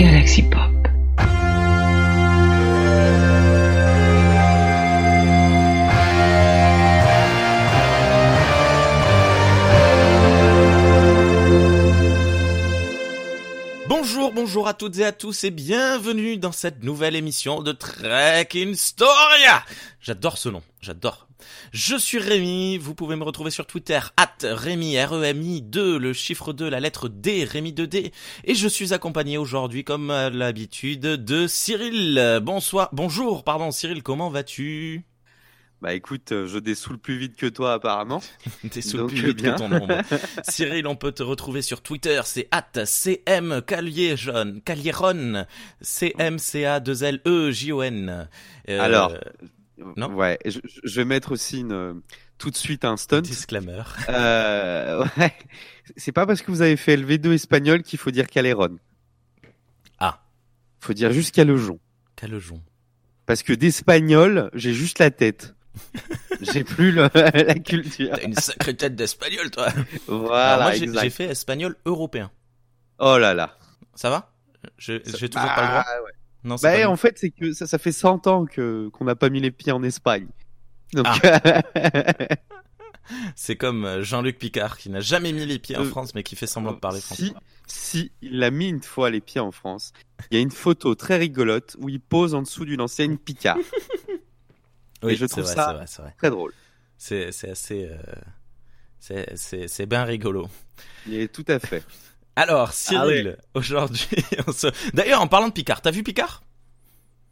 Galaxy Pop. Bonjour, bonjour à toutes et à tous et bienvenue dans cette nouvelle émission de Trek in Storia. J'adore ce nom, j'adore. Je suis Rémi, vous pouvez me retrouver sur Twitter, at Rémi, R-E-M-I 2, le chiffre 2, la lettre D, Rémi 2D, et je suis accompagné aujourd'hui, comme à l'habitude, de Cyril. Bonsoir, bonjour, pardon, Cyril, comment vas-tu? Bah écoute, euh, je dessoule plus vite que toi apparemment. T'es sous le Donc, plus vite bien. que ton nombre. Cyril, on peut te retrouver sur Twitter, c'est at CM Calieron, Calieron, C-M-C-A-2-L-E-J-O-N. Euh, Alors, non ouais, je, je vais mettre aussi une, euh, tout de suite un stunt. disclaimer. Euh, ouais, c'est pas parce que vous avez fait LV2 espagnol qu'il faut dire Caléron. Ah, Faut dire juste Calejon. Calejon. Parce que d'espagnol, j'ai juste la tête. j'ai plus le- la culture. T'as une sacrée tête d'espagnol, toi. Voilà, Alors moi, j'ai fait espagnol européen. Oh là là. Ça va? J'ai toujours Bah, pas le droit ouais. Non, Bah, pas en fait, c'est que ça, ça fait 100 ans que qu'on n'a pas mis les pieds en Espagne. Donc, Ah. C'est comme euh, Jean-Luc Picard qui n'a jamais mis les pieds en Euh, France mais qui fait semblant de parler français. si, si il a mis une fois les pieds en France, il y a une photo très rigolote où il pose en dessous d'une enseigne Picard. Oui, Et je c'est trouve vrai, ça- c'est vrai. Très drôle. C'est assez euh, c'est bien rigolo. Il est tout à fait. Alors, Cyril, aujourd'hui, on se... D'ailleurs, en parlant de Picard, t'as vu Picard?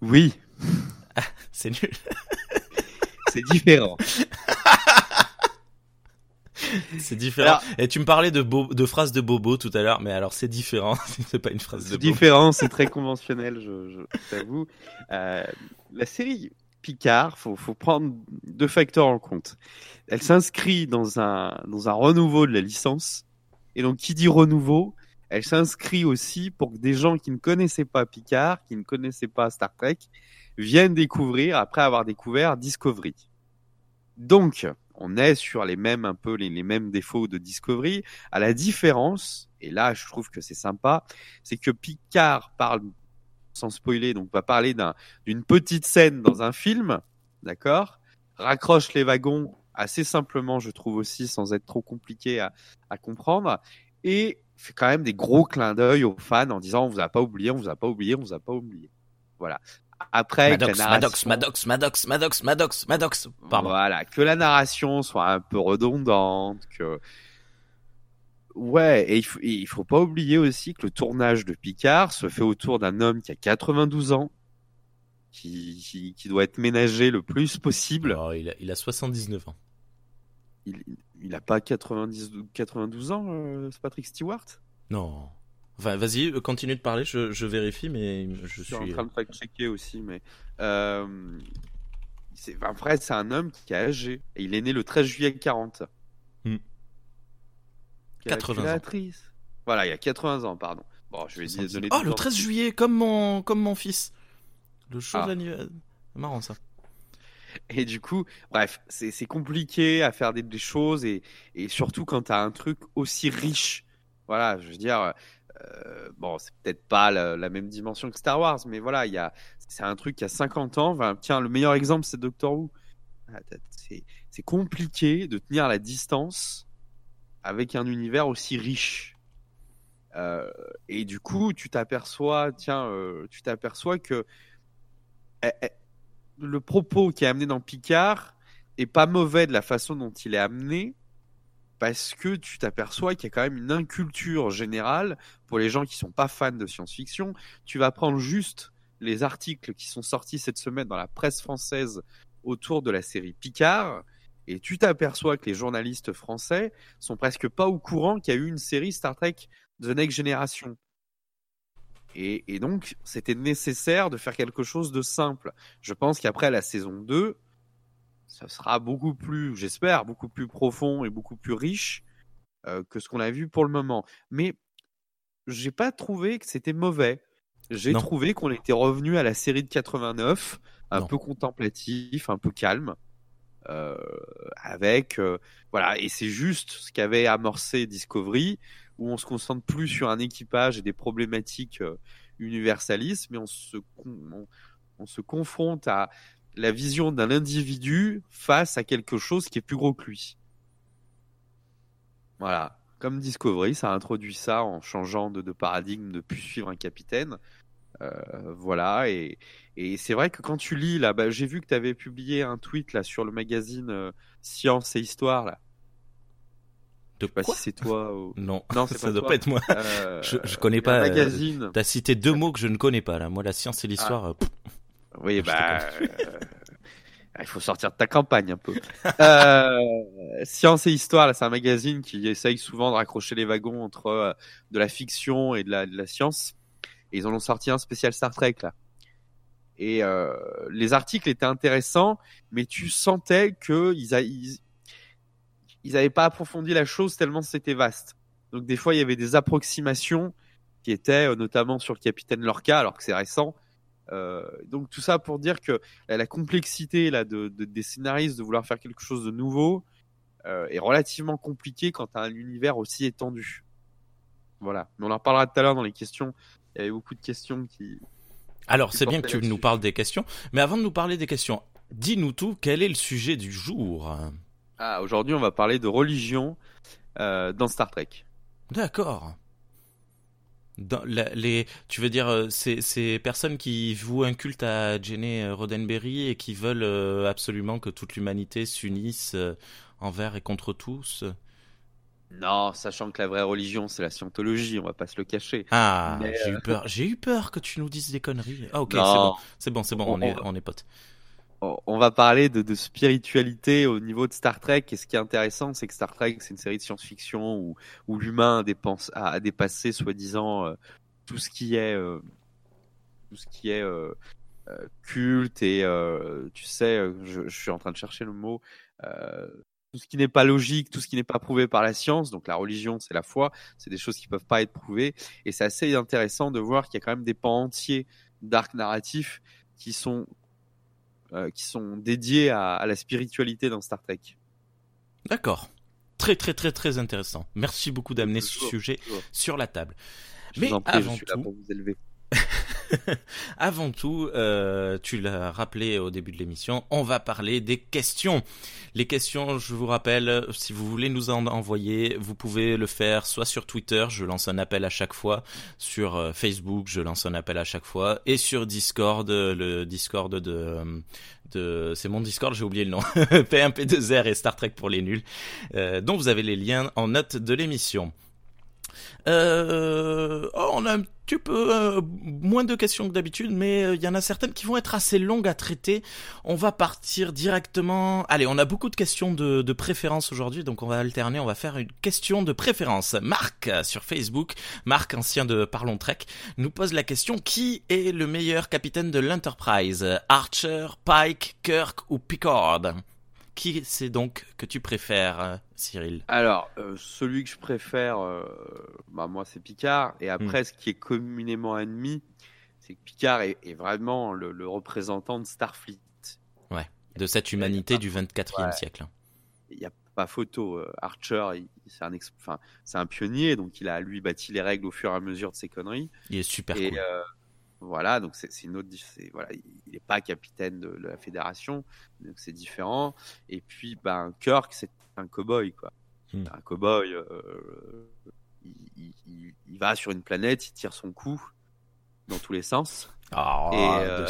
Oui, C'est nul. c'est différent. C'est différent. Alors- Et tu me parlais de, bo- de phrases de Bobo tout à l'heure, mais alors c'est différent. c'est pas une phrase de C'est Bobo. différent, c'est très conventionnel, je, je t'avoue. Euh, la série Picard, faut, faut prendre deux facteurs en compte. Elle s'inscrit dans un, dans un renouveau de la licence. Et donc, qui dit renouveau, elle s'inscrit aussi pour que des gens qui ne connaissaient pas Picard, qui ne connaissaient pas Star Trek, viennent découvrir après avoir découvert Discovery. Donc, on est sur les mêmes, un peu les, mêmes défauts de Discovery, à la différence, et là je trouve que c'est sympa, c'est que Picard parle, sans spoiler, donc va parler d'un- d'une petite scène dans un film, d'accord? Raccroche les wagons assez simplement, je trouve aussi, sans être trop compliqué à, à comprendre, et fait quand même des gros clins d'œil aux fans en disant on vous a pas oublié, on vous a pas oublié, on vous a pas oublié. Voilà. Après, que la Maddox, narration- Maddox, Maddox, Maddox, Maddox, Maddox, Maddox. Pardon. voilà, que la narration soit un peu redondante, que ouais, et il faut, et il faut pas oublier aussi que le tournage de Picard se fait autour d'un homme qui a 92 ans, qui, qui, qui doit être ménagé le plus possible. Alors, il, a, il a 79 ans. Il, il a pas 90, 92 ans, euh, Patrick Stewart? Non. Enfin, vas-y, euh, continue de parler, je, je vérifie, mais je Je suis en train de fact-checker aussi, mais euh, c'est, c'est un homme qui est âgé et il est né le 13 juillet 40. Hmm. Calculatrice. 80 ans. Voilà, il y a 80 ans, pardon. Bon, je vais donner Oh, le temps. 13 juillet, comme mon, comme mon fils. Le jour Ah. de l'anniversaire. Marrant, ça. Et du coup, bref, c'est, compliqué à faire des, choses et, et surtout quand tu as un truc aussi riche. Voilà, je veux dire, euh, bon, c'est peut-être pas la, même dimension que Star Wars, mais voilà, c'est un truc qui a 50 ans. Tiens, le meilleur exemple, c'est Doctor Who. Ah, c'est compliqué de tenir la distance avec un univers aussi riche. Euh, et du coup, tu t'aperçois, tiens, euh, tu t'aperçois que eh, eh, le propos qui est amené dans Picard est pas mauvais de la façon dont il est amené, parce que tu t'aperçois qu'il y a quand même une inculture générale pour les gens qui sont pas fans de science-fiction. Tu vas prendre juste les articles qui sont sortis cette semaine dans la presse française autour de la série Picard, et tu t'aperçois que les journalistes français sont presque pas au courant qu'il y a eu une série Star Trek The Next Generation. Et, et donc, c'était nécessaire de faire quelque chose de simple. Je pense qu'après la saison 2, ça sera beaucoup plus, j'espère, beaucoup plus profond et beaucoup plus riche euh, que ce qu'on a vu pour le moment. Mais j'ai pas trouvé que c'était mauvais. J'ai trouvé qu'on était revenu à la série de 89, un Non. peu contemplatif, un peu calme, euh, avec euh, voilà. Et c'est juste ce qu'avait amorcé Discovery, où on se concentre plus sur un équipage et des problématiques euh, universaliste, mais on se, on se confronte à la vision d'un individu face à quelque chose qui est plus gros que lui. Voilà. Comme Discovery, ça a introduit ça en changeant de, paradigme de plus suivre un capitaine. Euh, voilà. Et, c'est vrai que quand tu lis, là, bah, j'ai vu que tu avais publié un tweet là, sur le magazine euh, Science et Histoire. Là. De sais pas si c'est toi ou... Non, non ça doit pas être moi. Euh, je, je connais pas. Magazine. T'as cité deux mots que je ne connais pas là. Moi, la science et l'histoire. Ah. Oui, bah, il faut sortir de ta campagne un peu. euh, Science et Histoire, c'est un magazine qui essaye souvent de raccrocher les wagons entre euh, de la fiction et de la, de la science. Et ils en ont sorti un spécial Star Trek là. Et euh, les articles étaient intéressants, mais tu sentais que ils, ils, ils avaient pas approfondi la chose tellement c'était vaste. Donc des fois il y avait des approximations qui étaient euh, notamment sur le capitaine Lorca, alors que c'est récent, euh, donc tout ça pour dire que la, complexité là de, des scénaristes de vouloir faire quelque chose de nouveau euh, est relativement compliqué quand tu as un univers aussi étendu. Voilà. Mais on en reparlera tout à l'heure dans les questions. Il y avait beaucoup de questions qui. Alors c'est bien que tu nous parles des questions, mais avant de nous parler des questions, dis-nous tout. Quel est le sujet du jour? Ah aujourd'hui on va parler de religion euh, dans Star Trek. D'accord. Dans les, tu veux dire euh, ces, ces personnes qui vouent un culte à Jenny Roddenberry et qui veulent euh, absolument que toute l'humanité s'unisse euh, envers et contre tous? Non, sachant que la vraie religion c'est la scientologie, on va pas se le cacher. Ah, j'ai eu peur, j'ai eu peur que tu nous dises des conneries. Ah ok, c'est bon, c'est bon, c'est bon, on, est, on est potes on va parler de, spiritualité au niveau de Star Trek. Et ce qui est intéressant, c'est que Star Trek, c'est une série de science-fiction où, l'humain a, dépassé, soi-disant, euh, tout ce qui est, euh, tout ce qui est euh, culte et, tu sais, je, suis en train de chercher le mot. tout ce qui n'est pas logique, tout ce qui n'est pas prouvé par la science, donc la religion, c'est la foi, c'est des choses qui peuvent pas être prouvées, et c'est assez intéressant de voir qu'il y a quand même des pans entiers d'arcs narratifs qui sont euh, qui sont dédiés à, la spiritualité dans Star Trek. D'accord. Très très très très intéressant. Merci beaucoup d'amener ce sujet sur la table. Mais avant tout, pour vous élever. Avant tout, euh, tu l'as rappelé au début de l'émission, on va parler des questions. Les questions, je vous rappelle, si vous voulez nous en envoyer, vous pouvez le faire soit sur Twitter, je lance un appel à chaque fois, sur euh, Facebook, je lance un appel à chaque fois, et sur Discord, le Discord de, c'est mon Discord, j'ai oublié le nom, P1P2R et Star Trek pour les nuls, euh, dont vous avez les liens en note de l'émission. Euh, oh, on a un petit peu euh, moins de questions que d'habitude, mais euh, il y en a certaines qui vont être assez longues à traiter. On va partir directement. Allez, on a beaucoup de questions de, de préférence aujourd'hui, donc on va alterner. On va faire une question de préférence. Marc sur Facebook, Marc ancien de Parlons Trek, nous pose la question qui est le meilleur capitaine de l'Enterprise? Archer, Pike, Kirk ou Picard qui c'est donc que tu préfères, euh, Cyril? Alors, euh, celui que je préfère, euh, bah, moi, c'est Picard. Et après, hmm. ce qui est communément admis, c'est que Picard est, vraiment le, représentant de Starfleet. Ouais, de cette humanité du 24e siècle. Il n'y a pas photo. Archer, c'est un, enfin, un pionnier, donc il a, lui, bâti les règles au fur et à mesure de ses conneries. Il est super cool. Voilà, donc c'est une autre. Voilà, il n'est pas capitaine de, la fédération, donc c'est différent. Et puis, ben, Kirk, c'est un cowboy, quoi. Hmm. Un cowboy, euh, il, va sur une planète, il tire son coup dans tous les sens. Oh, et, euh,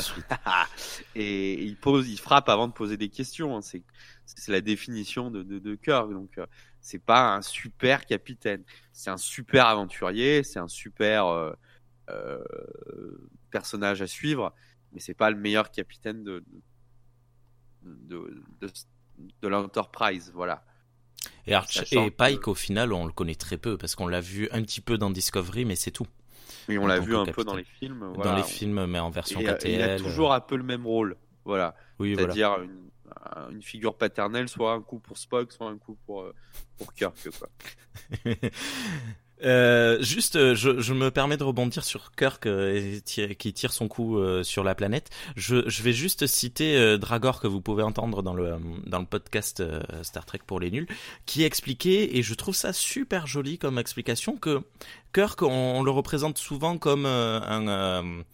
et, il pose, il frappe avant de poser des questions. Hein. C'est la définition de, de, Kirk. Donc, euh, c'est pas un super capitaine. C'est un super aventurier. C'est un super personnage à suivre, mais c'est pas le meilleur capitaine de, de, de, l'Enterprise, voilà. Et, et Pike, au final, on le connaît très peu parce qu'on l'a vu un petit peu dans Discovery, mais c'est tout. Oui, on l'a vu un peu dans les films. Dans les films, mais en version KTL. Il a toujours un peu le même rôle, voilà. Oui, C'est-à-dire une, une, figure paternelle, soit un coup pour Spock, soit un coup pour, euh, pour Kirk, quoi. Euh, juste, euh, je, je, me permets de rebondir sur Kirk euh, qui tire son coup euh, sur la planète. Je, je vais juste citer Dragor que vous pouvez entendre dans le dans le podcast Star Trek pour les nuls, qui expliquait et je trouve ça super joli comme explication que Kirk on, on le représente souvent comme un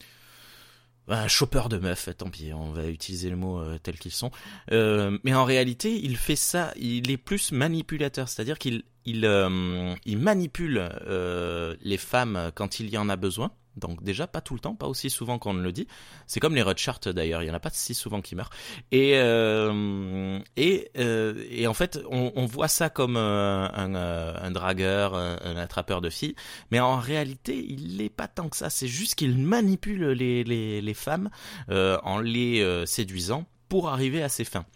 un chopper de meufs, tant pis, on va utiliser les mots tels qu'ils sont. Euh, mais en réalité, il fait ça, il est plus manipulateur, c'est-à-dire qu'il il, euh, il manipule euh, les femmes quand il y en a besoin. Donc déjà pas tout le temps, pas aussi souvent qu'on le dit. C'est comme les Rothschild d'ailleurs, il y en a pas si souvent qui meurent. Et euh, et, en fait, on, voit ça comme un, dragueur, un, attrapeur de filles, mais en réalité, il n'est pas tant que ça. C'est juste qu'il manipule les femmes en les séduisant pour arriver à ses fins.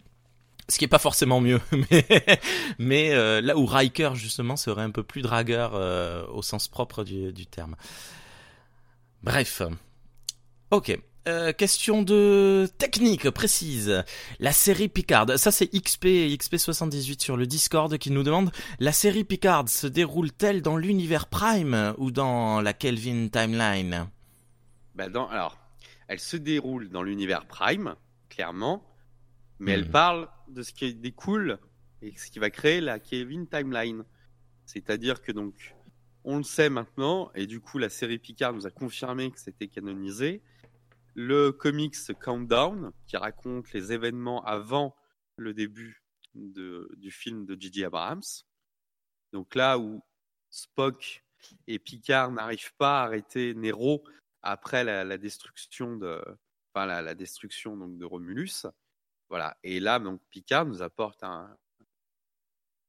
Ce qui est pas forcément mieux, mais, mais euh, là où Riker justement serait un peu plus dragueur euh, au sens propre du, du terme. Bref. Ok. Euh, question de technique précise. La série Picard, ça c'est XP XP78 sur le Discord qui nous demande la série Picard se déroule-t-elle dans l'univers Prime ou dans la Kelvin Timeline? Bah dans, alors, elle se déroule dans l'univers Prime, clairement, mais elle hmm. parle de ce qui découle et ce qui va créer la Kevin Timeline. C'est-à-dire que donc, on le sait maintenant, et du coup, la série Picard nous a confirmé que c'était canonisé. Le comics Countdown, qui raconte les événements avant le début de, du film de J.J. Abrams. Donc là où Spock et Picard n'arrivent pas à arrêter Nero après la, destruction de, enfin la, destruction donc de Romulus, voilà. Et là, donc, Picard nous apporte un,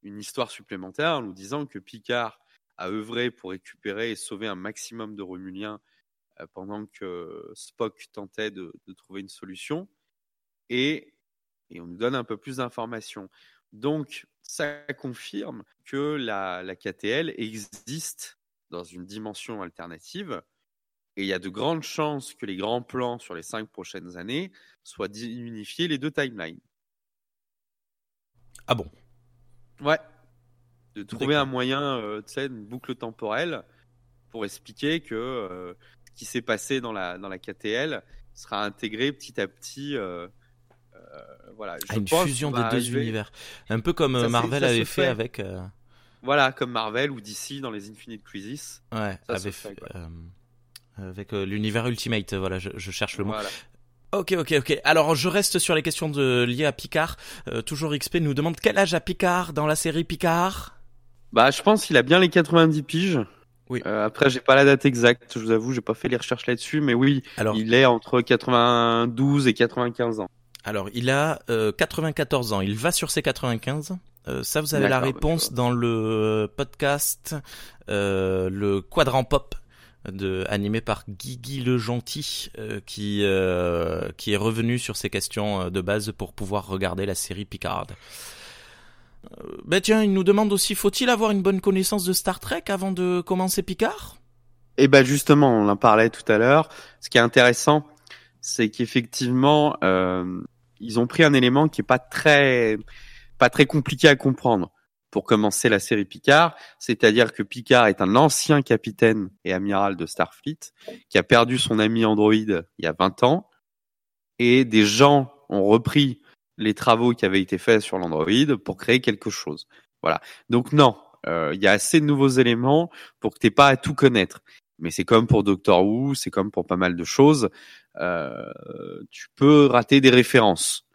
une histoire supplémentaire en nous disant que Picard a œuvré pour récupérer et sauver un maximum de Romuliens euh, pendant que Spock tentait de, trouver une solution. Et, on nous donne un peu plus d'informations. Donc, ça confirme que la KTL existe dans une dimension alternative et il y a de grandes chances que les grands plans sur les cinq prochaines années soient d'unifier les deux timelines. Ah bon? Ouais. De trouver un moyen, euh, tu sais, une boucle temporelle pour expliquer que euh, ce qui s'est passé dans la, dans la KTL sera intégré petit à petit. Euh, voilà. à une fusion des deux univers. Un peu comme Marvel avait fait, avec. Voilà, comme Marvel ou DC dans les Infinite Crisis. Ouais, avait fait avec euh, l'univers Ultimate. Voilà, je, je cherche le mot. Ok, ok, ok. Alors, je reste sur les questions de liées à Picard. Euh, toujours XP nous demande quel âge a Picard dans la série Picard? Bah, je pense qu'il a bien les 90 piges. Oui. Euh, après, j'ai pas la date exacte. Je vous avoue, j'ai pas fait les recherches là-dessus, mais oui, Alors, il est entre 92 et 95 ans. Alors, il a euh, 94 ans. Il va sur ses 95. Euh, ça, vous avez la réponse dans le podcast, euh, le Quadrant Pop de, animé par Guigui le Gentil, euh, qui, euh, qui est revenu sur ces questions euh, de base pour pouvoir regarder la série Picard. Ben tiens, il nous demande aussi, faut-il avoir une bonne connaissance de Star Trek avant de commencer Picard? Eh ben justement, on en parlait tout à l'heure. Ce qui est intéressant, c'est qu'effectivement, ils ont pris un élément qui est pas très, pas très compliqué à comprendre pour commencer la série Picard, c'est-à-dire que Picard est un ancien capitaine et amiral de Starfleet qui a perdu son ami Android il y a 20 ans et des gens ont repris les travaux qui avaient été faits sur l'Android pour créer quelque chose. Voilà. Donc non, euh, il y a assez de nouveaux éléments pour que t'aies pas à tout connaître. Mais c'est comme pour Doctor Who, c'est comme pour pas mal de choses. Euh, tu peux rater des références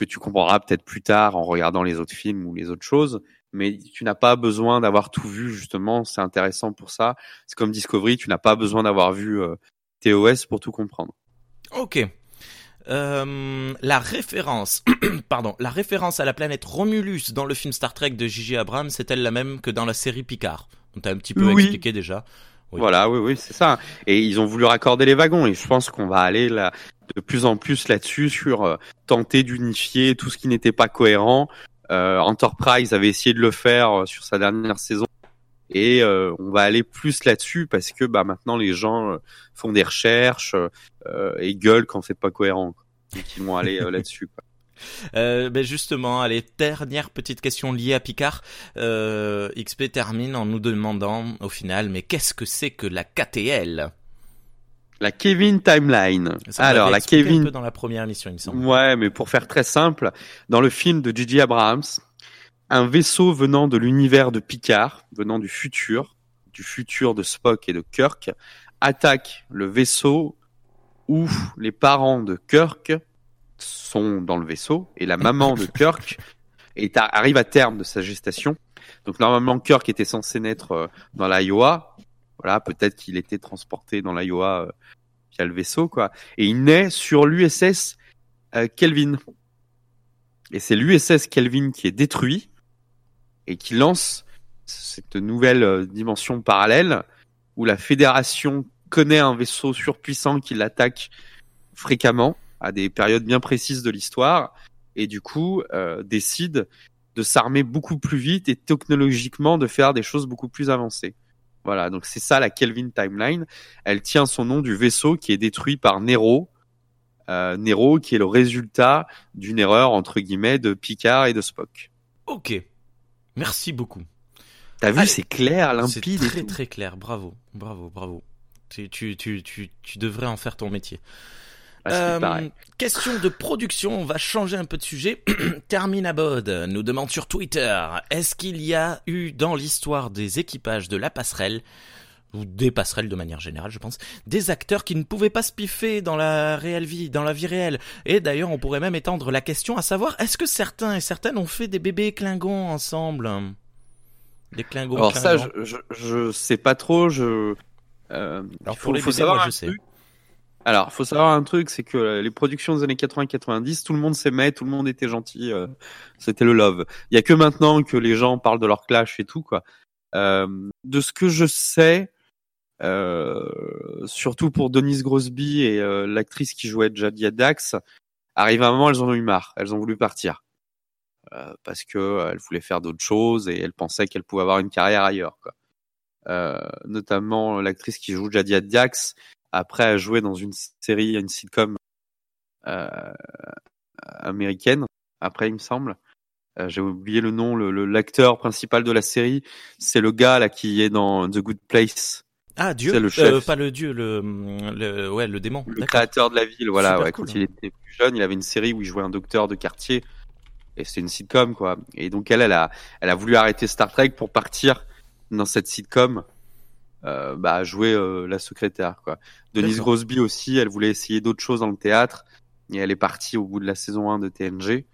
que tu comprendras peut-être plus tard en regardant les autres films ou les autres choses. Mais tu n'as pas besoin d'avoir tout vu, justement. C'est intéressant pour ça. C'est comme Discovery, tu n'as pas besoin d'avoir vu euh, TOS pour tout comprendre. Ok. Euh, la référence, pardon, la référence à la planète Romulus dans le film Star Trek de J.J. Abrams, c'est-elle la même que dans la série Picard? On t'a un petit peu expliqué déjà. Voilà, oui, oui, c'est ça. Et ils ont voulu raccorder les wagons. Et je pense qu'on va aller là, de plus en plus là-dessus sur euh, tenter d'unifier tout ce qui n'était pas cohérent. Euh, Enterprise avait essayé de le faire euh, sur sa dernière saison. Et euh, on va aller plus là-dessus parce que bah, maintenant les gens font des recherches et gueulent quand c'est pas cohérent. Quoi. Donc ils vont aller là-dessus. Euh, ben justement, allez, dernière petite question liée à Picard. Euh, XP termine en nous demandant au final, mais qu'est-ce que c'est que la KTL La Kevin Timeline. Ça, Alors, la expliqué un Kevin peu dans la première émission, il me semble. Ouais, mais pour faire très simple, dans le film de J.J. Abrams, un vaisseau venant de l'univers de Picard, venant du futur, du futur de Spock et de Kirk, attaque le vaisseau où les parents de Kirk sont dans le vaisseau et la maman de Kirk arrive à terme de sa gestation. Donc normalement Kirk était censé naître euh, dans l'Iowa. Voilà, peut-être qu'il était transporté dans l'Iowa euh, via le vaisseau quoi. Et il naît sur l'USS euh, Kelvin. Et c'est l'USS Kelvin qui est détruit et qui lance cette nouvelle dimension parallèle où la Fédération connaît un vaisseau surpuissant qui l'attaque fréquemment à des périodes bien précises de l'histoire et du coup euh, décide de s'armer beaucoup plus vite et technologiquement de faire des choses beaucoup plus avancées. Voilà, donc c'est ça la Kelvin Timeline. Elle tient son nom du vaisseau qui est détruit par Nero, euh, Nero qui est le résultat d'une erreur entre guillemets de Picard et de Spock. Ok, merci beaucoup. T'as vu, c'est clair, C'est limpide. et très tout. très clair. Bravo, bravo, bravo. Tu, tu, tu, tu devrais en faire ton métier. Ah, Euh, question de production, on va changer un peu de sujet. Termine à Bod nous demande sur Twitter, est-ce qu'il y a eu dans l'histoire des équipages de la passerelle, ou des passerelles de manière générale je pense, des acteurs qui ne pouvaient pas se piffer dans la réelle vie, dans la vie réelle? Et d'ailleurs on pourrait même étendre la question à savoir, est-ce que certains et certaines ont fait des bébés Klingons ensemble? Des Klingons Alors ça, je, je, je sais pas trop. Je. Euh, Alors, il pour les bébés, savoir moi, un je sais. truc. Alors, faut savoir un truc, c'est que les productions des années 80-90, tout le monde s'aimait, tout le monde était gentil, euh, c'était le love. Il y a que maintenant que les gens parlent de leur clash et tout quoi. Euh, de ce que je sais, euh, surtout pour Denise Grosby et euh, l'actrice qui jouait Jadia Dax, arrive un moment, elles en ont eu marre, elles ont voulu partir euh, parce que euh, elles voulaient faire d'autres choses et elles pensaient qu'elles pouvaient avoir une carrière ailleurs quoi. Euh, notamment l'actrice qui joue Jadia Dax après a joué dans une série, une sitcom euh, américaine. Après, il me semble, Euh, j'ai oublié le nom. Le le- l'acteur principal de la série, c'est le gars là qui est dans The Good Place, Ah Dieu, le chef. Euh, pas le dieu, le, le ouais le démon. le créateur de la ville. Voilà, ouais, cool. quand il était plus jeune, il avait une série où il jouait un docteur de quartier. Et c'est une sitcom quoi. Et donc elle, elle a, elle a voulu arrêter Star Trek pour partir dans cette sitcom. Euh, bah, jouer euh, la secrétaire quoi. Denise. Grosby aussi, elle voulait essayer d'autres choses dans le théâtre et elle est partie au bout de la saison 1 de TNG.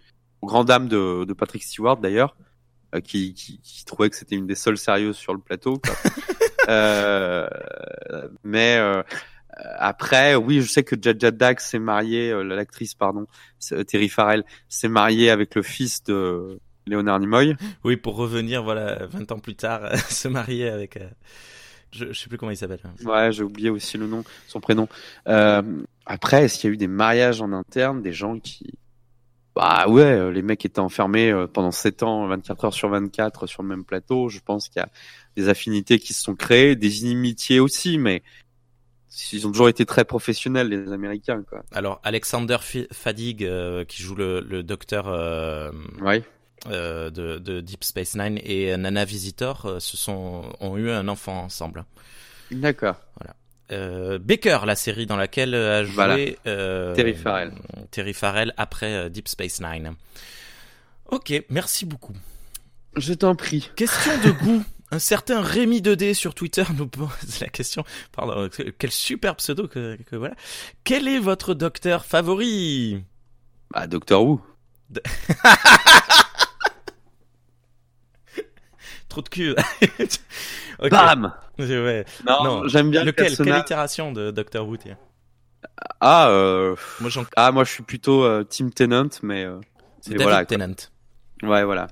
Au grand dame de, de Patrick Stewart d'ailleurs, euh, qui, qui, qui trouvait que c'était une des seules sérieuses sur le plateau. Quoi. euh, mais euh, après, oui, je sais que Jaja Dax s'est mariée, euh, l'actrice pardon, Terry Farrell s'est mariée avec le fils de Leonard Nimoy. Oui, pour revenir, voilà, 20 ans plus tard, se marier avec. Je, je sais plus comment il s'appelle. Ouais, j'ai oublié aussi le nom, son prénom. Euh, après, est-ce qu'il y a eu des mariages en interne, des gens qui... Bah ouais, euh, les mecs étaient enfermés euh, pendant 7 ans, 24 heures sur 24 sur le même plateau. Je pense qu'il y a des affinités qui se sont créées, des inimitiés aussi, mais ils ont toujours été très professionnels, les Américains, quoi. Alors, Alexander Fadigue, euh, qui joue le, le docteur euh, Ouais. Euh, de, de Deep Space Nine, et Nana Visitor euh, se sont, ont eu un enfant ensemble. D'accord. Euh, Baker, la série dans laquelle a joué Voilà. euh, Terry Farrell. Terry Farrell après euh, Deep Space Nine. Ok, merci beaucoup. Je t'en prie. Question de goût. Un certain Rémi 2D sur Twitter nous pose la question. Pardon, quel super pseudo que, que voilà. Quel est votre docteur favori? Bah, Doctor Who. Trop de cul. Ok. Bam Ouais. Non, Non. j'aime bien le Lequel? Quelle personnage. itération de Doctor Who Ah, euh... Moi ah, moi je suis plutôt euh, Team Tennant, mais... euh, c'est David voilà, quoi. Tennant. Ouais, voilà.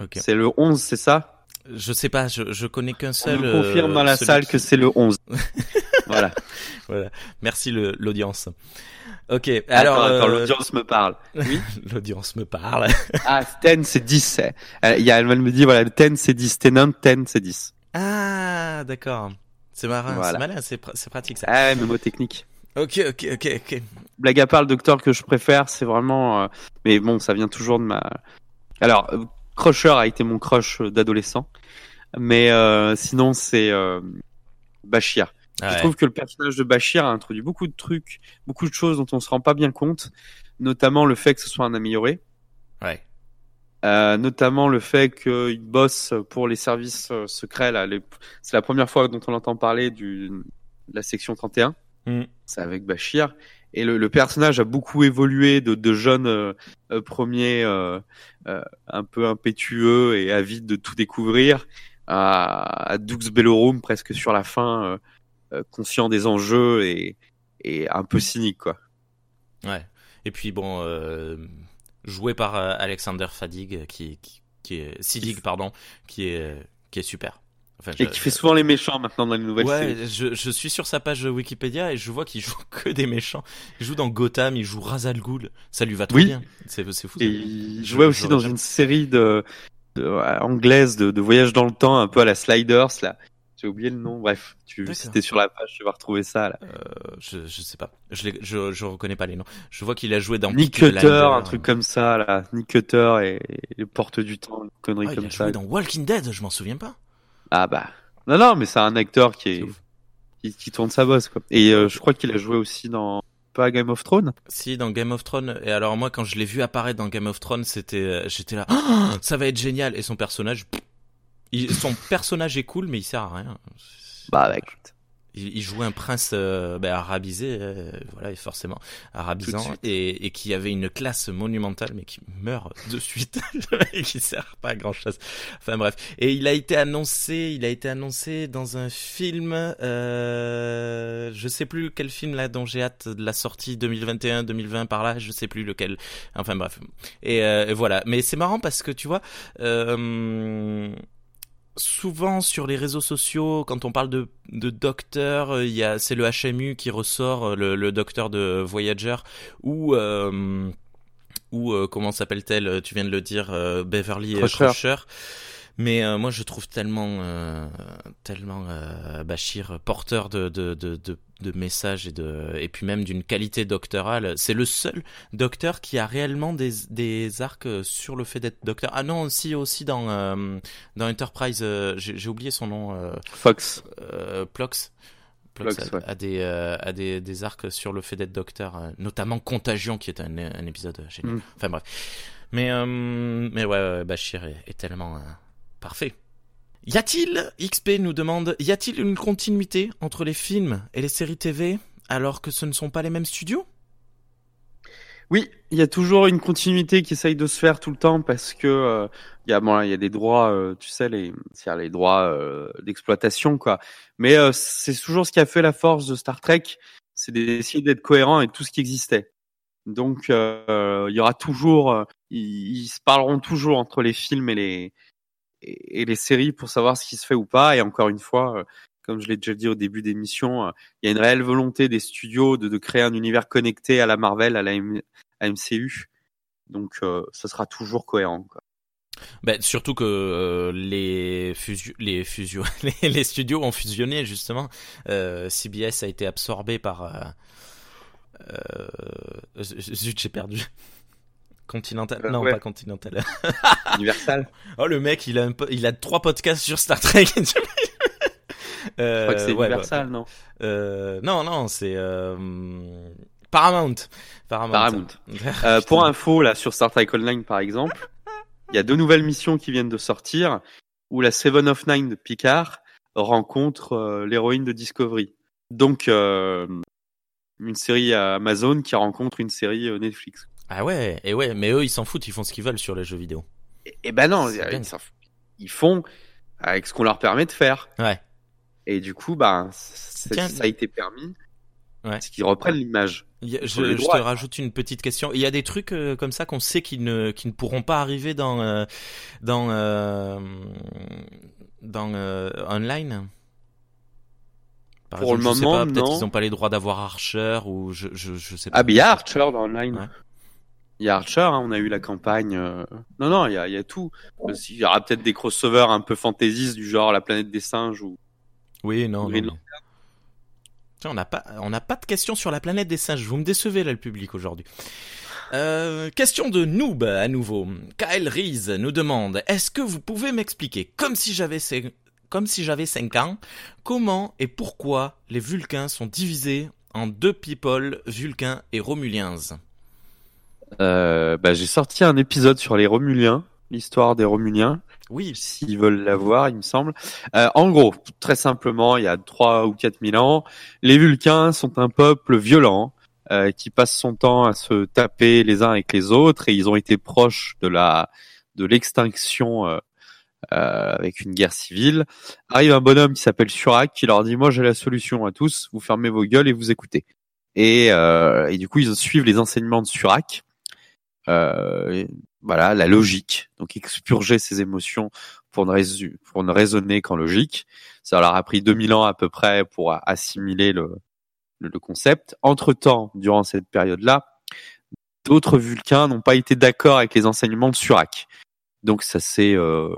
Ok. C'est le 11, c'est ça? Je sais pas, je, je connais qu'un On seul. me confirme euh, dans la celui salle qui- que c'est le 11. voilà. Merci le- l'audience. Ok, Alors, alors attends, euh, l'audience me parle. Oui. l'audience me parle. ah, 10 c'est 10. Elle, y a, elle me dit, voilà, 10 c'est 10. Tennant, 10 c'est 10. Ah, d'accord. C'est marrant, Voilà. c'est malin, c'est pr- pratique ça. Ah, ouais, mais mot technique. Ok, ok, ok, ok. Blague à part, le docteur que je préfère, c'est vraiment. euh, Mais bon, ça vient toujours de ma. Alors, euh, Crusher a été mon crush d'adolescent, mais euh, sinon c'est euh, Bashir. Ah Je trouve que le personnage de Bashir a introduit beaucoup de trucs, beaucoup de choses dont on se rend pas bien compte, notamment le fait que ce soit un amélioré, Ouais. euh, notamment le fait qu'il bosse pour les services euh, secrets. Là, les- c'est la première fois dont on entend parler du, de la section 31. Mm. C'est avec Bashir. Et le, le personnage a beaucoup évolué de, de jeune euh, euh, premier euh, euh, un peu impétueux et avide de tout découvrir à, à Dux Bellorum presque sur la fin euh, euh, conscient des enjeux et, et un peu cynique quoi. Ouais. Et puis bon, euh, joué par Alexander Fadig, qui, qui, qui est Sidig, pardon, qui est qui est super. Enfin, Et je- qui fait souvent les méchants maintenant dans les nouvelles séries. Ouais, je, je suis sur sa page Wikipédia et je vois qu'il joue que des méchants. Il joue dans Gotham, il joue Ra's al Ghul. Ça lui va trop Oui. bien. C'est fou. Et il jouait aussi dans une série de, de- ouais, anglaise de, de voyage dans le temps, un peu à la Sliders là. J'ai oublié le nom. Bref, tu si t'es sur la page, tu vas retrouver ça là. Euh, je, je sais pas. Je, je, je reconnais pas les noms. Je vois qu'il a joué dans Nick Peaky Cutter, un truc comme ça là. Nick Cutter et, et les portes du temps, une connerie Ah, il comme a ça. joué dans Walking Dead, je m'en souviens pas. Ah bah. Non non, mais c'est un acteur qui est qui, qui tourne sa bosse quoi. Et euh, je crois qu'il a joué aussi dans pas Game of Thrones? Si, dans Game of Thrones. Et alors moi, quand je l'ai vu apparaître dans Game of Thrones, c'était, euh, j'étais là, Ah, ça va être génial. Et son personnage, il- son personnage est cool, mais il sert à rien. Bah bah, écoute. Il, il jouait un prince euh, ben, arabisé, euh, voilà, et forcément arabisant, et, et qui avait une classe monumentale, mais qui meurt de suite et qui sert pas à grand chose. Enfin bref, et il a été annoncé, il a été annoncé dans un film, euh, je sais plus quel film là dont j'ai hâte de la sortie 2021, 2020 par là, je sais plus lequel. Enfin bref, et, euh, et voilà. Mais c'est marrant parce que tu vois. Euh, souvent sur les réseaux sociaux, quand on parle de, de docteur, euh, il y a c'est le HMU qui ressort, euh, le, le docteur de Voyager, ou euh, ou euh, comment s'appelle-t-elle Tu viens de le dire, euh, Beverly Crusher. Crusher. Mais moi, je trouve tellement, tellement Bachir porteur de, de, de, de, de messages et de et puis même d'une qualité doctorale. C'est le seul docteur qui a réellement des, des arcs sur le fait d'être docteur. Ah non, aussi aussi dans euh, dans Enterprise, euh, j'ai oublié son nom, euh, Fox. euh, Plox. Plox Plox, a, ouais. a des a des, des arcs sur le fait d'être docteur, notamment Contagion, qui est un, un épisode génial. Mm. Enfin bref, mais mais ouais, ouais, Bachir est, est tellement parfait. Y a-t-il, XP nous demande, y a-t-il une continuité entre les films et les séries TV alors que ce ne sont pas les mêmes studios? Oui, il y a toujours une continuité qui essaye de se faire tout le temps parce que euh, il y a bon, il y a des droits, euh, tu sais les c'est-à-dire les droits euh, d'exploitation quoi. Mais euh, c'est toujours ce qui a fait la force de Star Trek, c'est d'essayer d'être cohérent avec tout ce qui existait. Donc euh, il y aura toujours euh, ils, ils se parleront toujours entre les films et les et, les séries pour savoir ce qui se fait ou pas et encore une fois euh, comme je l'ai déjà dit au début d'émission, euh, il y a une réelle volonté des studios de, créer un univers connecté à la Marvel, à la MCU. Donc, euh, ça sera toujours cohérent. Ben, surtout que les fusio les studios ont fusionné justement. CBS a été absorbé par euh, zut j'ai perdu. Continental? Euh, non ouais. pas Continental. Universal. oh le mec il a un po- il a trois podcasts sur Star Trek. euh, Je crois que c'est ouais, Universal, non? Euh, non non c'est euh, Paramount. Paramount. Paramount. Euh, Pour info, là, sur Star Trek Online, par exemple, il y a deux nouvelles missions qui viennent de sortir où la Seven of Nine de Picard rencontre euh, l'héroïne de Discovery. Donc, euh, une série à Amazon qui rencontre une série euh, Netflix. Ah ouais et ouais mais eux ils s'en foutent ils font ce qu'ils veulent sur les jeux vidéo. Et, et ben non, ils, bien. s'en foutent. ils font avec ce qu'on leur permet de faire. Ouais. Et du coup, Tiens. ça a été permis. Ouais. C'est qu'ils reprennent l'image. Je, te rajoute une petite question. Il y a des trucs euh, comme ça qu'on sait qui ne qui ne pourront pas arriver dans euh, dans euh, dans euh, online? Par Pour le je sais moment, pas, peut-être qu'ils n'ont pas les droits d'avoir Archer ou je je je sais pas. Ah, mais il y a Archer dans Online. Ouais. Il y a Archer, hein, on a eu la campagne. euh, Non, non, il y a, il y a tout. Euh, Il y aura peut-être des crossovers un peu fantaisistes du genre La planète des singes ou. Oui, non, non. Mais- On n'a pas, on n'a pas de questions sur la planète des singes. Vous me décevez là, le public aujourd'hui. Euh, question de noob à nouveau. Kyle Reese nous demande Est-ce que vous pouvez m'expliquer, comme si j'avais comme si j'avais 5 ans, comment et pourquoi les Vulcains sont divisés en deux people, Vulcains et Romuliens? Euh, bah, J'ai sorti un épisode sur les Romuliens, l'histoire des Romuliens. Oui. S'ils veulent l'avoir, il me semble. Euh, en gros, très simplement, il y a 3 ou 4 000 ans, les Vulcains sont un peuple violent euh, qui passe son temps à se taper les uns avec les autres et ils ont été proches de la de l'extinction euh, euh, avec une guerre civile. Arrive un bonhomme qui s'appelle Surak qui leur dit moi j'ai la solution à tous, vous fermez vos gueules et vous écoutez. Et, euh, et du coup ils suivent les enseignements de Surak. Euh, voilà la logique, donc expurger ses émotions pour ne, pour ne raisonner qu'en logique. Ça leur a pris 2000 ans à peu près pour assimiler le, le concept. Entre-temps, durant cette période-là, d'autres Vulcains n'ont pas été d'accord avec les enseignements de Surak. Donc ça c'est euh,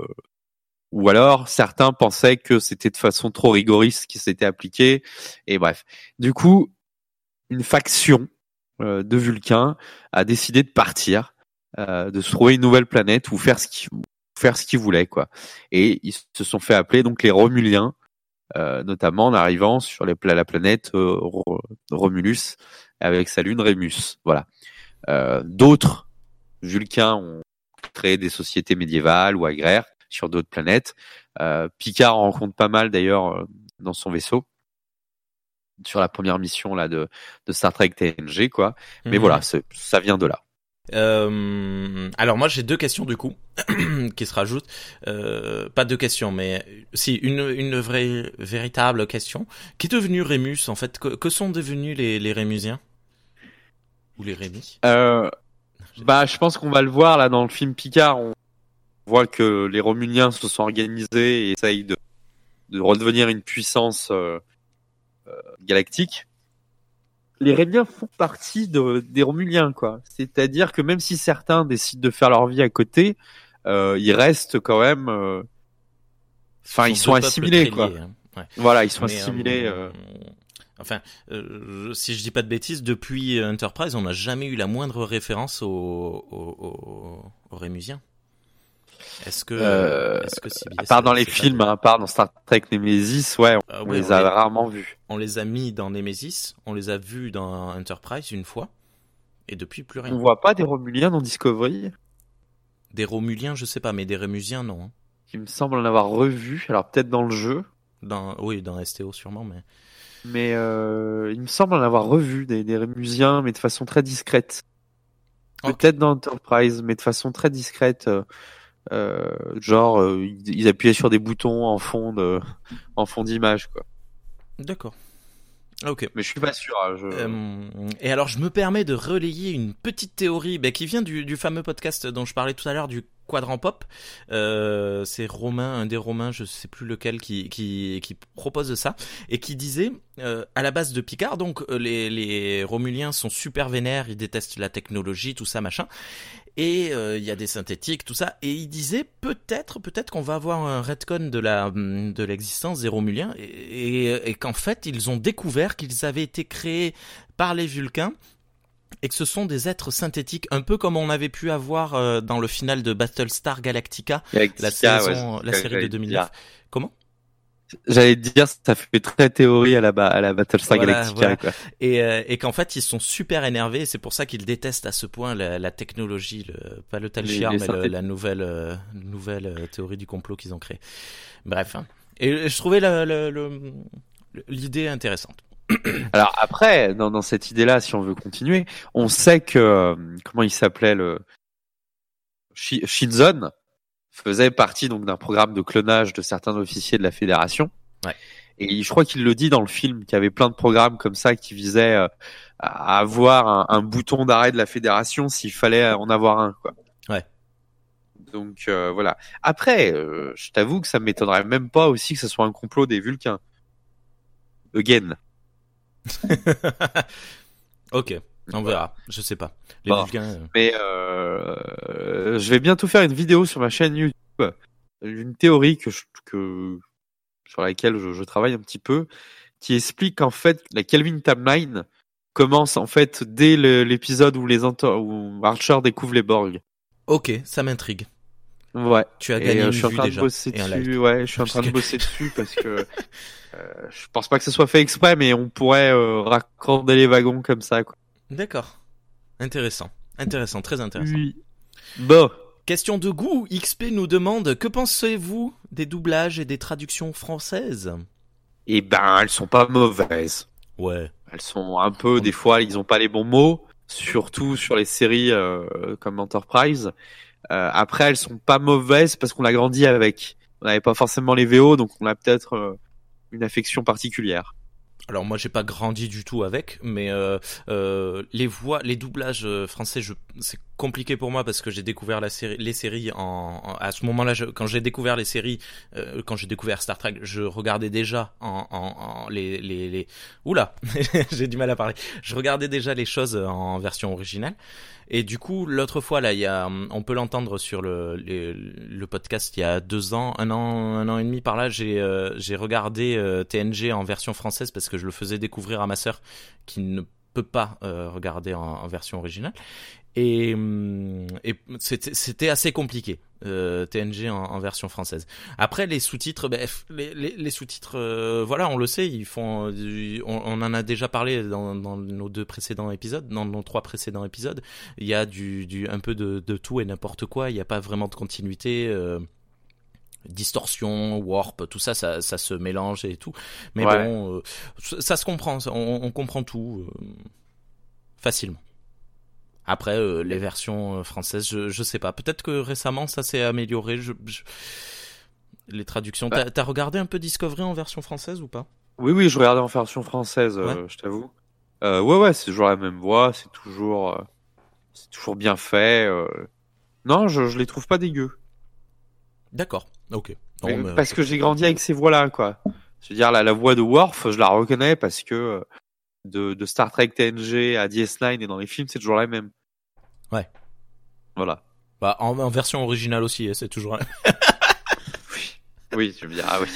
ou alors certains pensaient que c'était de façon trop rigoriste qui s'était appliqué et bref. Du coup, une faction euh, de Vulcains a décidé de partir, euh, de se trouver une nouvelle planète ou faire ce qu'ils faire ce qu'ils voulaient quoi. Et ils se sont fait appeler donc les Romuliens, euh, notamment en arrivant sur la planète Romulus avec sa lune Rémus. Voilà. D'autres Vulcains ont créé des sociétés médiévales ou agraires sur d'autres planètes. Picard en rencontre pas mal d'ailleurs dans son vaisseau sur la première mission là de, de Star Trek TNG quoi. Mais mhm. voilà, ça vient de là. Euh, alors moi j'ai deux questions du coup qui se rajoutent. Euh, pas deux questions, mais si une, une vraie véritable question. Qui est devenu Rémus en fait? Que, que, sont devenus les, les Rémusiens? Ou les Rémis euh, Bah je pense qu'on va le voir là dans le film Picard. On voit que les Romuliens se sont organisés et essayent de, de redevenir une puissance euh, euh, galactique les Rémiens font partie de, des Romuliens, quoi. C'est-à-dire que même si certains décident de faire leur vie à côté, euh, ils restent quand même. Euh... Enfin, ils sont, assimilés, quoi. Hein. Voilà, ils sont assimilés. Euh... Enfin, euh, si je dis pas de bêtises, depuis Enterprise, on n'a jamais eu la moindre référence aux, aux, aux Rémusiens. Est-ce que, euh, est-ce que à part dans les films, à part dans Star Trek Nemesis, ouais, on, ah les a rarement vus. On les a mis dans Nemesis, on les a vus dans Enterprise une fois, et depuis plus rien. On voit pas des Romuliens dans Discovery? Des Romuliens, je sais pas, mais des Rémusiens, non. Hein. Il me semble en avoir revu, alors peut-être dans le jeu. Dans, oui, dans STO sûrement, mais. Mais euh, il me semble en avoir revu des, des Rémusiens, mais de façon très discrète. Peut-être dans Enterprise, mais de façon très discrète. Euh, genre, euh, ils appuyaient sur des boutons en fond de, en fond d'image, quoi. D'accord. Ok. Mais je suis pas sûr. Hein, je... Euh, et alors, je me permets de relayer une petite théorie bah, qui vient du, du, fameux podcast dont je parlais tout à l'heure, du Quadrant Pop. Euh, c'est Romain, un des Romains, je sais plus lequel, qui, qui, qui propose ça et qui disait euh, à la base de Picard, donc les, les Romuliens sont super vénères, ils détestent la technologie, tout ça, machin et euh, il y a des synthétiques, tout ça. Et il disait peut-être, peut-être qu'on va avoir un retcon de la de l'existence des Romuliens et, et, qu'en fait ils ont découvert qu'ils avaient été créés par les Vulcains et que ce sont des êtres synthétiques, un peu comme on avait pu avoir euh, dans le final de Battlestar Galactica, la, saison, la série de 2009. Comment? J'allais dire, ça fait très théorie à la, à la Battlestar Galactica. Quoi. Et, euh, et qu'en fait, ils sont super énervés. C'est pour ça qu'ils détestent à ce point la, la technologie, le, pas le Talchiar, mais la nouvelle, euh, nouvelle euh, théorie du complot qu'ils ont créée. Bref. Hein. Et je trouvais l'idée intéressante. Alors après, dans, dans cette idée-là, si on veut continuer, on sait que comment il s'appelait le Shinzon, faisait partie donc d'un programme de clonage de certains officiers de la fédération. Ouais. Et je crois qu'il le dit dans le film qu'il y avait plein de programmes comme ça qui visaient euh, à avoir un, un bouton d'arrêt de la fédération s'il fallait en avoir un. Quoi. Ouais. Donc euh, voilà. Après, euh, je t'avoue que ça m'étonnerait même pas aussi que ce soit un complot des Vulcains. Again. ok. On verra, je sais pas. Les euh. Mais euh, je vais bientôt faire une vidéo sur ma chaîne YouTube, une théorie que, je, que sur laquelle je, je, travaille un petit peu, qui explique qu'en fait la Kelvin Timeline commence en fait dès l'épisode où les où Archer découvre les Borg. Ok, ça m'intrigue. Ouais. Tu as gagné euh, une je suis en vue train de déjà. bosser et un dessus. like. Ouais, je suis en train de bosser dessus parce que euh, je pense pas que ce soit fait exprès, mais on pourrait euh, raccorder les wagons comme ça. Quoi. D'accord. Intéressant. Intéressant, très intéressant. Oui. Bon. Question de goût, XP nous demande que pensez-vous des doublages et des traductions françaises? Eh ben, elles sont pas mauvaises. Ouais. Elles sont un peu, des fois, ils ont pas les bons mots, surtout sur les séries euh, comme Enterprise. Euh, après, elles sont pas mauvaises parce qu'on a grandi avec. On n'avait pas forcément les VO, donc on a peut-être euh, une affection particulière. Alors moi j'ai pas grandi du tout avec, mais euh, euh, les voix, les doublages euh, français, je, c'est compliqué pour moi parce que j'ai découvert la série, les séries en, à ce moment-là, quand j'ai découvert les séries, euh, quand j'ai découvert Star Trek, je regardais déjà en, en, en les, les, les, oula, j'ai du mal à parler. Je regardais déjà les choses en version originale. Et du coup, l'autre fois, là, il y a, on peut l'entendre sur le, le, podcast il y a deux ans, un an, un an et demi par là, j'ai, euh, j'ai regardé euh, TNG en version française parce que je le faisais découvrir à ma sœur qui ne peut pas euh, regarder en version originale. Et, hum, et c'était, c'était assez compliqué, euh, TNG en, en version française. Après, les sous-titres, ben, les, les, les sous-titres, euh, voilà, on le sait, ils font, du- on, on en a déjà parlé dans, dans nos deux précédents épisodes, dans nos trois précédents épisodes. Il y a du, du un peu de, de tout et n'importe quoi. Il n'y a pas vraiment de continuité. euh, distorsion, warp, tout ça, ça, ça se mélange et tout. Mais Ouais. bon, euh, ça, se comprend, on, on comprend tout euh, facilement. Après, euh, les versions euh, françaises, je, je sais pas. Peut-être que récemment, ça s'est amélioré. Je, je- Les traductions. Ouais. T'as regardé un peu Discovery en version française ou pas? Oui, oui, je regardais en version française, euh, Ouais. je t'avoue. Euh, ouais, ouais, c'est toujours la même voix, c'est toujours, euh, c'est toujours bien fait. euh. Non, je, je les trouve pas dégueux. D'accord. Ok. Non, Mais mais- Parce que j'ai grandi avec ces voix-là, quoi. Je veux dire, la, la voix de Worf, je la reconnais parce que de, de Star Trek TNG à DS9 et dans les films, c'est toujours la même. Ouais. Voilà. Bah, en, en version originale aussi, hein, c'est toujours. Oui, tu me diras, ah oui.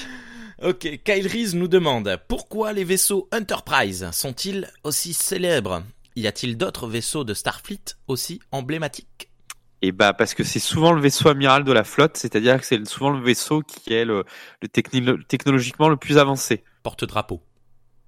Ok, Kyle Reese nous demande pourquoi les vaisseaux Enterprise sont-ils aussi célèbres? Y a-t-il d'autres vaisseaux de Starfleet aussi emblématiques? Et bah parce que c'est souvent le vaisseau amiral de la flotte, c'est-à-dire que c'est souvent le vaisseau qui est le, technologiquement le plus avancé. Porte-drapeau.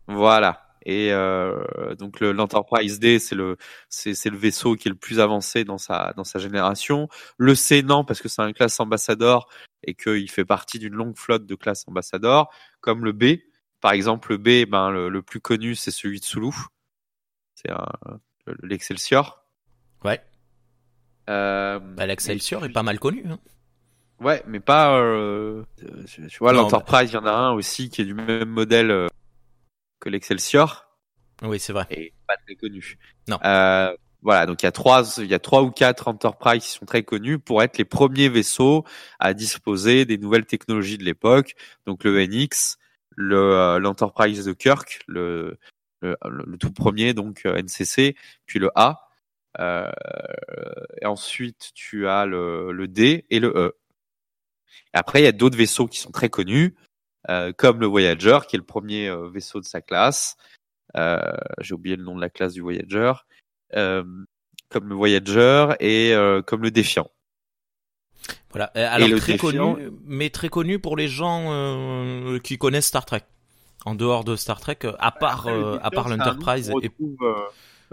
Voilà. Et euh, donc le- l'Enterprise D, c'est le c'est le vaisseau qui est le plus avancé dans sa dans sa génération. Le C non parce que c'est un classe ambassadeur et qu'il fait partie d'une longue flotte de classe ambassadeur. Comme le B, par exemple le B, ben le, le plus connu c'est celui de Sulu. C'est l'Excelsior. Ouais. Euh, Bah, L'Excelsior est pas mal connu. hein. Ouais, mais pas. Euh, tu vois, l'Enterprise, il y en a un aussi qui est du même modèle euh, que l'Excelsior Oui, c'est vrai. et pas très connu. Non. Euh, voilà, donc il y a trois, il y a trois ou quatre Enterprise qui sont très connus pour être les premiers vaisseaux à disposer des nouvelles technologies de l'époque. Donc le NX, le euh, l'Enterprise de Kirk, le, le le tout premier donc euh, NCC, puis le A. Euh, et ensuite, tu as le, le D et le E. Après, il y a d'autres vaisseaux qui sont très connus, comme le Voyager, qui est le premier euh, vaisseau de sa classe. Euh, J'ai oublié le nom de la classe du Voyager. Euh, comme le Voyager et euh, comme le Défiant. Voilà. Euh, Alors très Défiant- connu, mais très connu pour les gens euh, qui connaissent Star Trek. En dehors de Star Trek, euh, à part euh, à part l'Enterprise et euh,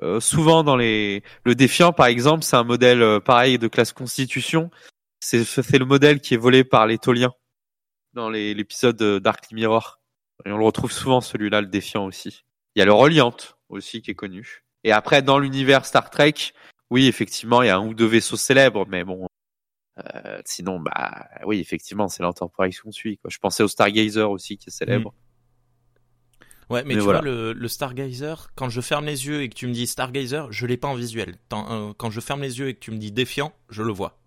euh, souvent dans les. Le Défiant, par exemple, c'est un modèle euh, pareil de classe Constitution. C'est c'est le modèle qui est volé par les Toliens dans l'épisode de Dark Mirror. Et on le retrouve souvent celui-là, le Défiant aussi. Il y a le Reliant aussi qui est connu. Et après, dans l'univers Star Trek, oui, effectivement, il y a un ou deux vaisseaux célèbres, mais bon. euh, sinon, bah oui, effectivement, c'est l'Enterprise qu'on suit. Quoi. Je pensais au Stargazer aussi qui est célèbre. Ouais, mais, Mais tu voilà. vois, le, le Stargazer, quand je ferme les yeux et que tu me dis Stargazer, je l'ai pas en visuel. Tant- euh, quand je ferme les yeux et que tu me dis défiant, je le vois.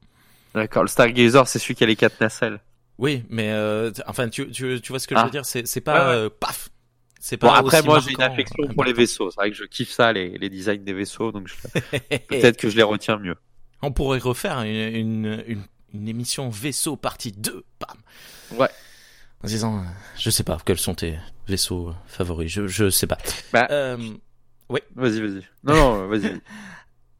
D'accord, le Stargazer, c'est celui qui a les quatre nacelles. Oui, mais euh, enfin, tu, tu, tu vois ce que je Ah. veux dire C'est pas Ouais, ouais. euh, paf. C'est Bon, pas après, aussi moi, j'ai une affection pour les vaisseaux. C'est vrai que je kiffe ça, les, les designs des vaisseaux, donc je- peut-être que je les retiens mieux. On pourrait refaire une, une, une, une émission vaisseau partie 2. Bam. Ouais. en disant, euh, je sais pas, quels sont tes vaisseaux favoris, je, je sais pas. Bah, Euh, Vas-y, vas-y. Non, non, vas-y.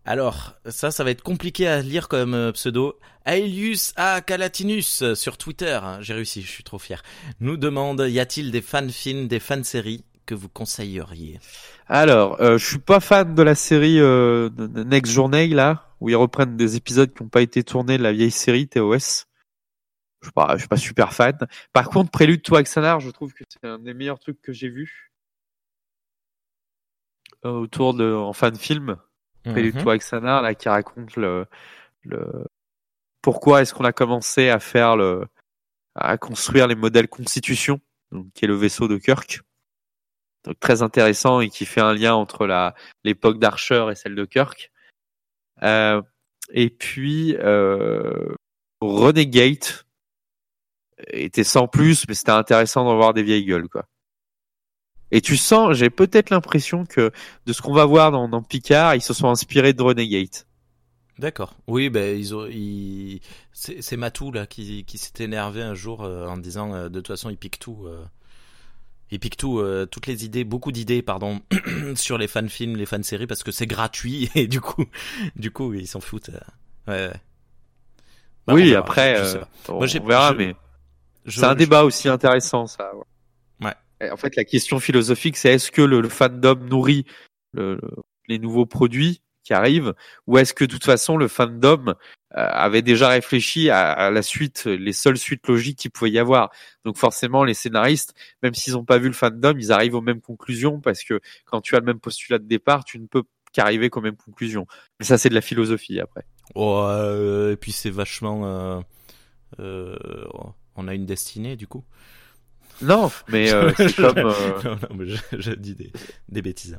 Alors, ça, ça va être compliqué à lire comme euh, pseudo. Aelius A. Calatinus euh, sur Twitter, hein, j'ai réussi, je suis trop fier, nous demande, y a-t-il des fan-films, des fan-séries que vous conseilleriez? Alors, euh, je suis pas fan de la série euh, Next Journey là, où ils reprennent des épisodes qui n'ont pas été tournés de la vieille série TOS. Je suis pas, je suis pas super fan. Par contre, Prélude to Axanar, je trouve que c'est un des meilleurs trucs que j'ai vu autour de en fan film. To Axanar là qui raconte le, le pourquoi est-ce qu'on a commencé à faire le à construire les modèles Constitution, donc qui est le vaisseau de Kirk. Donc très intéressant et qui fait un lien entre la l'époque d'Archer et celle de Kirk. Euh, et puis euh, Renegade était sans plus, mais c'était intéressant d'en voir des vieilles gueules quoi. Et tu sens, j'ai peut-être l'impression que de ce qu'on va voir dans, dans Picard, ils se sont inspirés de Renegade. D'accord. Oui, ben ils ont, ils... c'est c'est Matou là qui, qui s'est énervé un jour euh, en disant euh, de toute façon il pique tout, euh, il pique tout, euh, toutes les idées, beaucoup d'idées pardon sur les fan films, les fan séries parce que c'est gratuit et du coup, du coup ils s'en foutent. euh. Ouais. ouais. Bah, oui, verra, après, je sais euh, pas. Moi, j'ai- on verra, je- mais Je- c'est un je- débat aussi intéressant, ça. Ouais. En fait, la question philosophique, c'est est-ce que le, fandom nourrit le- le- les nouveaux produits qui arrivent, ou est-ce que de toute façon le fandom euh, avait déjà réfléchi à, la suite, les seules suites logiques qu'il pouvait y avoir. Donc forcément, les scénaristes, même s'ils n'ont pas vu le fandom, ils arrivent aux mêmes conclusions parce que quand tu as le même postulat de départ, tu ne peux qu'arriver qu'aux mêmes conclusions. Mais ça, c'est de la philosophie après. Euh, et puis c'est vachement. euh, euh, on a une destinée du coup. Non, mais euh, c'est comme. euh, non, non, mais je, je dis des, des bêtises.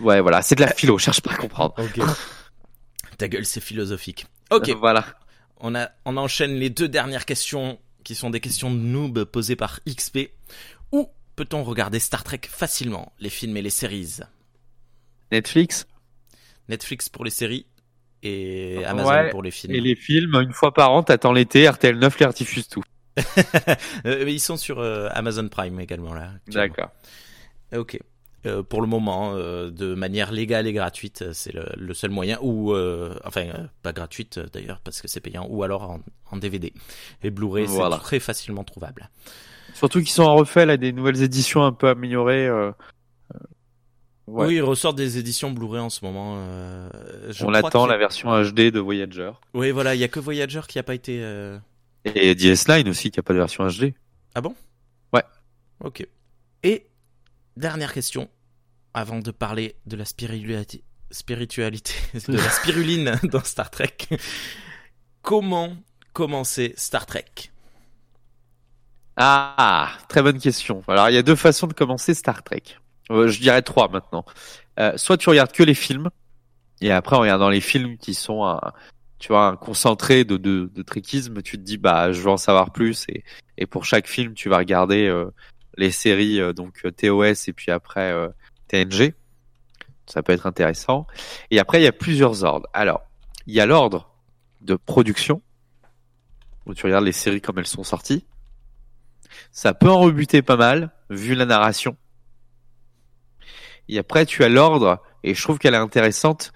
Ouais, voilà, c'est de la philo. Cherche pas à comprendre. Ok. Ta gueule, c'est philosophique. Ok, Voilà. on, a, on enchaîne les deux dernières questions qui sont des questions de noob posées par XP. Où peut-on regarder Star Trek facilement, les films et les séries? Netflix? Netflix pour les séries et Amazon Ouais, pour les films. et les films, une fois par an, t'attends l'été, RTL 9 les diffuse tout. Euh, ils sont sur euh, Amazon Prime également là. D'accord. Ok. Euh, pour le moment, euh, de manière légale et gratuite, c'est le, le seul moyen, ou euh, enfin euh, pas gratuite d'ailleurs parce que c'est payant, ou alors en, en DVD. Et Blu-ray, Voilà. c'est très facilement trouvable. Surtout qu'ils sont en refait là des nouvelles éditions un peu améliorées. ouais. Oui, ils ressortent des éditions Blu-ray en ce moment. euh, je On qu'il- la version HD de Voyager. Oui, voilà, il y a que Voyager qui a pas été. euh, Et DS9 aussi qui a pas de version HD. Ok. Et dernière question, avant de parler de la spiritualité, spiritualité de la spiruline dans Star Trek. Comment commencer Star Trek? Ah, très bonne question. Alors il y a deux façons de commencer Star Trek. Euh, je dirais trois maintenant. Euh, soit tu regardes que les films, et après en regardant les films qui sont un, tu vois, un concentré de, de, de trekisme, tu te dis bah je veux en savoir plus et, et pour chaque film tu vas regarder euh, les séries euh, donc euh, TOS et puis après euh, TNG. Ça peut être intéressant. Et après il y a plusieurs ordres. Alors il y a l'ordre de production où tu regardes les séries comme elles sont sorties. Ça peut en rebuter pas mal, vu la narration. Et après, tu as l'ordre, et je trouve qu'elle est intéressante.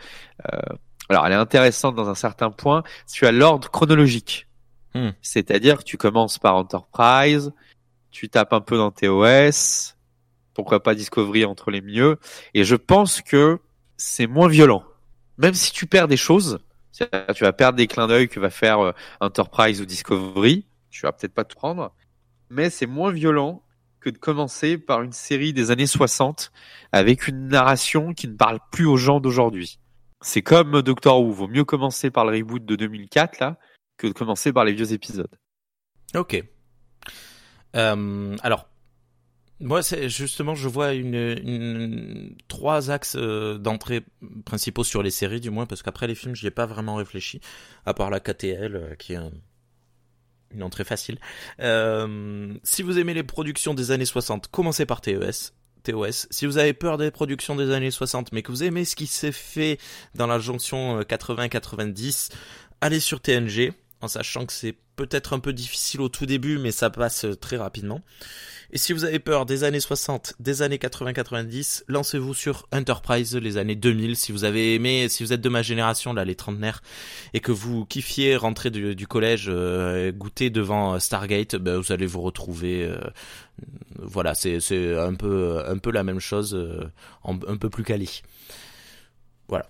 euh, alors, elle est intéressante dans un certain point. Tu as l'ordre chronologique. Hmm. C'est-à-dire que tu commences par Enterprise, tu tapes un peu dans TOS, pourquoi pas Discovery entre les mieux. Et je pense que c'est moins violent. Même si tu perds des choses, tu vas perdre des clins d'œil que va faire euh, Enterprise ou Discovery, tu vas peut-être pas tout prendre, mais c'est moins violent que de commencer par une série des années 60 avec une narration qui ne parle plus aux gens d'aujourd'hui. C'est comme Doctor Who, vaut mieux commencer par le reboot de 2004 là que de commencer par les vieux épisodes. Ok. Euh, alors, moi, c'est justement, je vois une, une trois axes euh, d'entrée principaux sur les séries, du moins, parce qu'après les films, j'y ai pas vraiment réfléchi, à part la KTL, euh, qui est un- une entrée facile. Euh, si vous aimez les productions des années 60, commencez par TES. Si vous avez peur des productions des années 60, mais que vous aimez ce qui s'est fait dans la jonction euh, 80-90, allez sur TNG. En sachant que c'est peut-être un peu difficile au tout début, mais ça passe très rapidement. Et si vous avez peur des années 60, des années 80-90, lancez-vous sur Enterprise, les années 2000. Si vous avez aimé, si vous êtes de ma génération, là, les trentenaires, et que vous kiffiez rentrer du, collège, euh, goûter devant Stargate, ben, vous allez vous retrouver. Euh, voilà, c'est un peu un peu la même chose, euh, un peu plus quali. Voilà.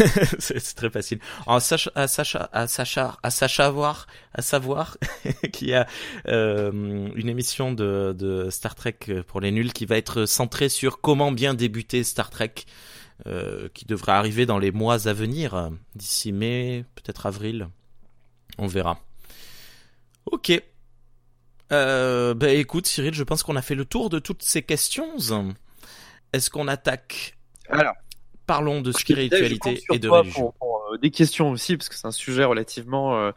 c'est très facile. à Sacha, à Sacha, à Sacha, à savoir, à savoir qu'il y a euh, une émission de, Star Trek pour les nuls qui va être centrée sur comment bien débuter Star Trek, euh, qui devrait arriver dans les mois à venir, d'ici mai, peut-être avril. On verra. Ok. Euh, bah écoute Cyril, je pense qu'on a fait le tour de toutes ces questions. Est-ce qu'on attaque? Alors, parlons de spiritualité et de religion. Euh, des questions aussi, parce que c'est un sujet relativement euh,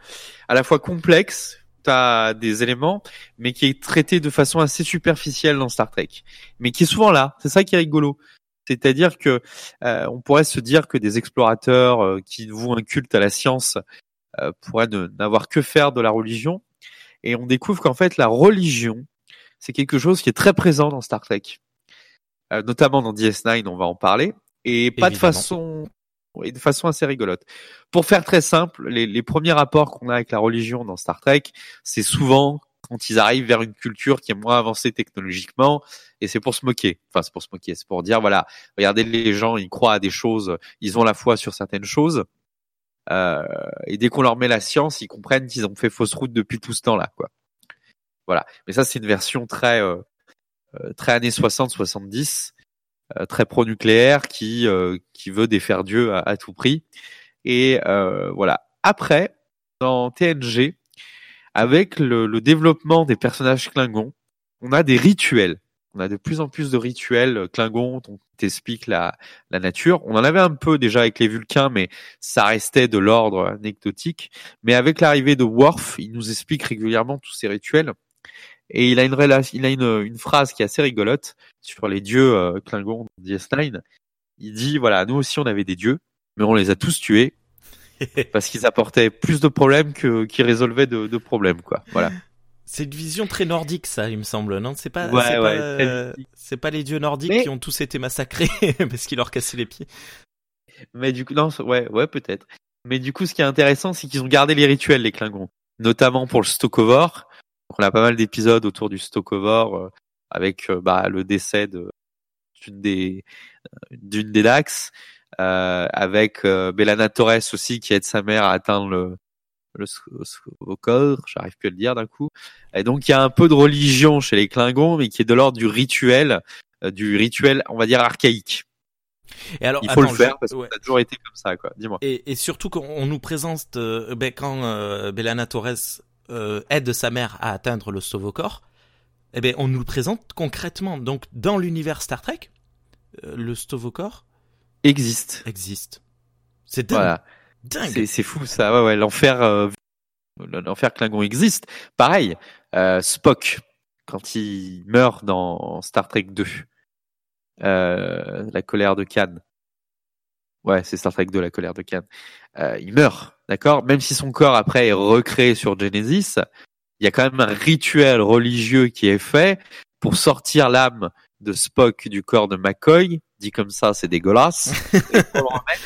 à la fois complexe, tu as des éléments, mais qui est traité de façon assez superficielle dans Star Trek, mais qui est souvent là. C'est ça qui est rigolo. C'est-à-dire que euh, on pourrait se dire que des explorateurs qui vouent un culte à la science pourraient n'avoir que faire de la religion, et on découvre qu'en fait la religion, c'est quelque chose qui est très présent dans Star Trek, notamment dans DS9, on va en parler, et pas de façon et de façon assez rigolote. Pour faire très simple, les, les premiers rapports qu'on a avec la religion dans Star Trek, c'est souvent quand ils arrivent vers une culture qui est moins avancée technologiquement, et c'est pour se moquer. Enfin, c'est pour se moquer, c'est pour dire voilà, regardez les gens, ils croient à des choses, ils ont la foi sur certaines choses, euh, et dès qu'on leur met la science, ils comprennent qu'ils ont fait fausse route depuis tout ce temps-là, quoi. Voilà. Mais ça, c'est une version très euh, euh très années 60-70 euh, très pro-nucléaire qui euh, qui veut défaire Dieu à, tout prix. Et euh, voilà. Après, dans TNG, avec le, le, développement des personnages Klingons, on a des rituels. On a de plus en plus de rituels Klingons on t'explique la, la nature. On en avait un peu déjà avec les Vulcains, mais ça restait de l'ordre anecdotique. Mais avec l'arrivée de Worf, il nous explique régulièrement tous ces rituels. Et il a une relation, il a une, une phrase qui est assez rigolote sur les dieux euh, Klingons DS9. Il dit voilà, nous aussi on avait des dieux, mais on les a tous tués parce qu'ils apportaient plus de problèmes que qu'ils résolvaient de, de, problèmes quoi. Voilà. C'est une vision très nordique, ça, il me semble, non? C'est pas, ouais, c'est ouais, pas, euh, c'est pas les dieux nordiques qui ont tous été massacrés parce qu'ils leur cassaient les pieds. Mais du coup, non, ouais, ouais, peut-être. Mais du coup, ce qui est intéressant, c'est qu'ils ont gardé les rituels, les Klingons, notamment pour le Stokover, on a pas mal d'épisodes autour du Stokover euh, avec euh, bah, le décès de d'une des euh, d'une des Dax, avec Bellana Torres aussi qui aide sa mère à atteindre le le j'arrive plus à le dire d'un coup. Et donc il y a un peu de religion chez les Klingons, mais qui est de l'ordre du rituel, du rituel, on va dire archaïque. Et alors, il faut le faire parce que ça a toujours été comme ça, quoi. Dis-moi. Et, et, surtout qu'on nous présente, ben, quand euh, Bellana Torres euh, aide sa mère à atteindre le Stovokor, eh bien, on nous le présente concrètement. Donc, dans l'univers Star Trek, euh, le Stovokor existe. Existe. C'est dingue. dingue. C'est fou ça. Ouais, ouais. L'enfer, euh, l'enfer Klingon existe. Pareil, Spock quand il meurt dans Star Trek 2, la colère de Khan. Ouais, c'est Star Trek 2, la colère de Khan. il meurt D'accord? Même si son corps après est recréé sur Genesis, il y a quand même un rituel religieux qui est fait pour sortir l'âme de Spock du corps de McCoy. Dit comme ça, c'est dégueulasse. pour le remettre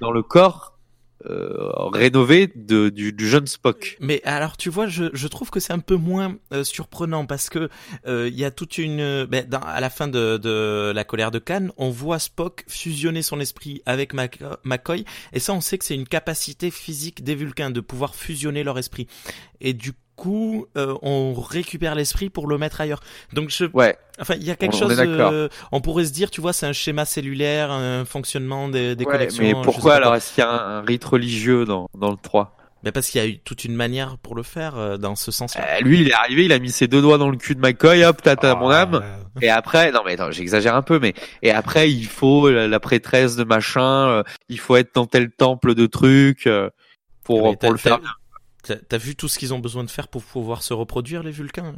dans le corps euh, rénové de, du, du, jeune Spock. Mais alors tu vois, je, je trouve que c'est un peu moins euh, surprenant parce que euh, il y a toute une, ben, à la fin de, de la colère de Khan, on voit Spock fusionner son esprit avec McCoy et ça on sait que c'est une capacité physique des Vulcains de pouvoir fusionner leur esprit. Et du coup, euh, on récupère l'esprit pour le mettre ailleurs. Donc je, ouais. enfin, il y a quelque chose. Euh, on pourrait se dire, tu vois, c'est un schéma cellulaire, un fonctionnement des, des ouais, collections. Mais pourquoi alors est-ce qu'il y a un, rite religieux dans dans le 3 mais parce qu'il y a eu toute une manière pour le faire euh, dans ce sens-là. Euh, lui, il est arrivé, il a mis ses deux doigts dans le cul de McCoy, hop, t'as mon ah, âme. Et après, non mais attends, j'exagère un peu, mais et après, il faut la, prêtresse de machin, il faut être dans tel temple de trucs pour pour le faire T'as vu tout ce qu'ils ont besoin de faire pour pouvoir se reproduire, les Vulcains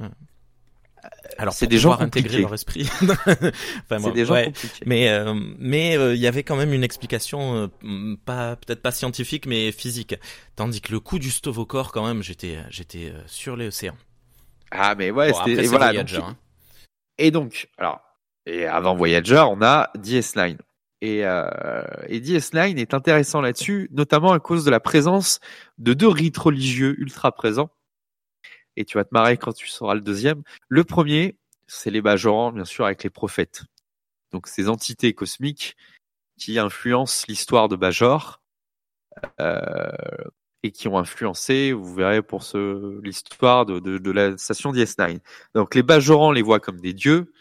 Alors c'est des gens pouvoir intégrer leur esprit. Enfin, bon, des gens ouais. Mais euh, mais euh, il y avait quand même une explication euh, pas peut-être pas scientifique mais physique. Tandis que le coup du Stovokor quand même j'étais j'étais euh, sur l'océan. Ah mais ouais, Bon, c'était voilà. Voyager. donc- hein. Et donc, alors, et avant Voyager, on a DS9. Et, euh, et DS9 est intéressant là-dessus, notamment à cause de la présence de deux rites religieux ultra présents. Et tu vas te marrer quand tu sauras le deuxième. Le premier, c'est les Bajorans, bien sûr, avec les prophètes. Donc ces entités cosmiques qui influencent l'histoire de Bajor euh, et qui ont influencé, vous verrez pour ce l'histoire de la station DS9. Donc les Bajorans les voient comme des dieux,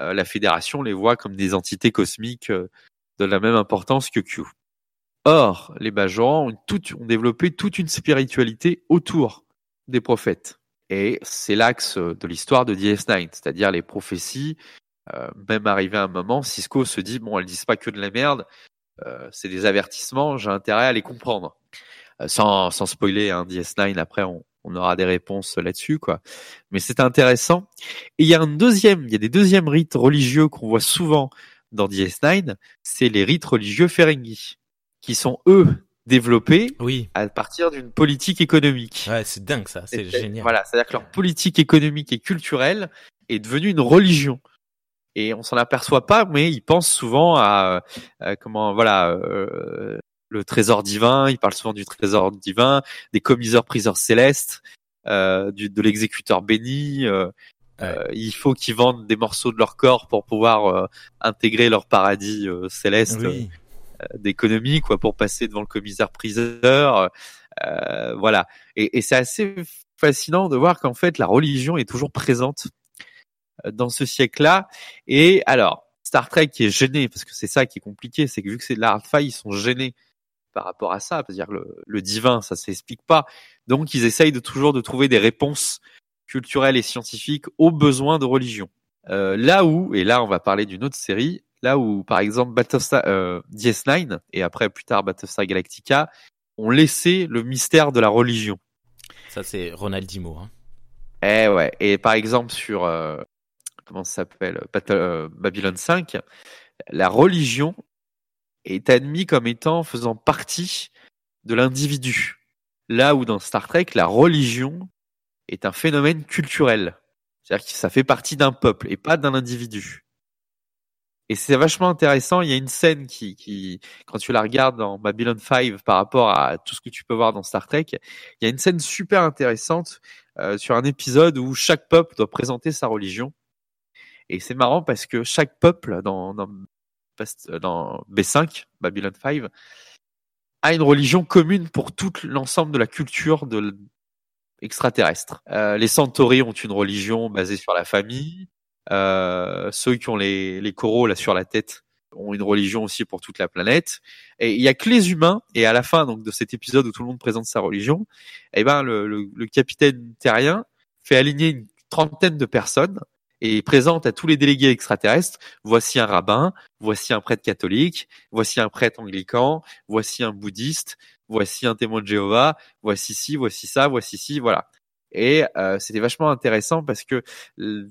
euh, la Fédération les voit comme des entités cosmiques euh, de la même importance que Q. Or, les Bajorans ont, toute- ont développé toute une spiritualité autour des prophètes. Et c'est l'axe de l'histoire de DS9, c'est-à-dire les prophéties. Euh, même arrivé à un moment, Cisco se dit bon, elles disent pas que de la merde, euh, c'est des avertissements, j'ai intérêt à les comprendre. Euh, sans, sans spoiler, hein, DS9, après on, on aura des réponses là-dessus, quoi. Mais c'est intéressant. Et il y a un deuxième, il y a des deuxièmes rites religieux qu'on voit souvent dans DS9, c'est les rites religieux Ferengi, qui sont eux développés Oui. à partir d'une politique économique. Ouais, c'est dingue ça, c'est génial. Voilà, c'est-à-dire que leur politique économique et culturelle est devenue une religion. Et on s'en aperçoit pas, mais ils pensent souvent à, à comment, voilà, euh, le trésor divin. Ils parlent souvent du trésor divin, des commiseurs priseurs célestes, euh, du, de l'exécuteur béni. euh, Ouais. euh, il faut qu'ils vendent des morceaux de leur corps pour pouvoir euh, intégrer leur paradis euh, céleste Oui. d'économie, quoi, pour passer devant le commissaire priseur. Euh, voilà. Et, et c'est assez fascinant de voir qu'en fait la religion est toujours présente euh, dans ce siècle-là. Et alors, Star Trek qui est gêné, parce que c'est ça qui est compliqué, c'est que vu que c'est de la hard ils sont gênés par rapport à ça, c'est-à-dire le, le divin, ça s'explique pas. Donc ils essayent de toujours de trouver des réponses culturelles et scientifiques aux besoins de religion. Euh, là où, et là on va parler d'une autre série, là où par exemple Battlestar euh, DS9 et après plus tard Battlestar Galactica ont laissé le mystère de la religion. Ça c'est Ronaldinho. Hein. Eh ouais. Et par exemple sur euh, comment ça s'appelle euh, Babylon 5, la religion est admise comme étant faisant partie de l'individu. Là où dans Star Trek, la religion est un phénomène culturel. C'est-à-dire que ça fait partie d'un peuple et pas d'un individu. Et c'est vachement intéressant. Il y a une scène qui, qui, quand tu la regardes dans Babylon 5 par rapport à tout ce que tu peux voir dans Star Trek, il y a une scène super intéressante euh, sur un épisode où chaque peuple doit présenter sa religion. Et c'est marrant parce que chaque peuple dans, dans, dans B5, Babylon 5, a une religion commune pour tout l'ensemble de la culture de l- extraterrestre. Euh, les Centauri ont une religion basée sur la famille. Euh, ceux qui ont les, les coraux là sur la tête ont une religion aussi pour toute la planète. Et il y a que les humains. Et à la fin donc de cet épisode où tout le monde présente sa religion, eh ben le, le, le capitaine terrien fait aligner une trentaine de personnes et présente à tous les délégués extraterrestres, voici un rabbin, voici un prêtre catholique, voici un prêtre anglican, voici un bouddhiste, voici un témoin de Jéhovah, voici ci, voici ça, voici ci, voilà. Et euh, c'était vachement intéressant parce que euh,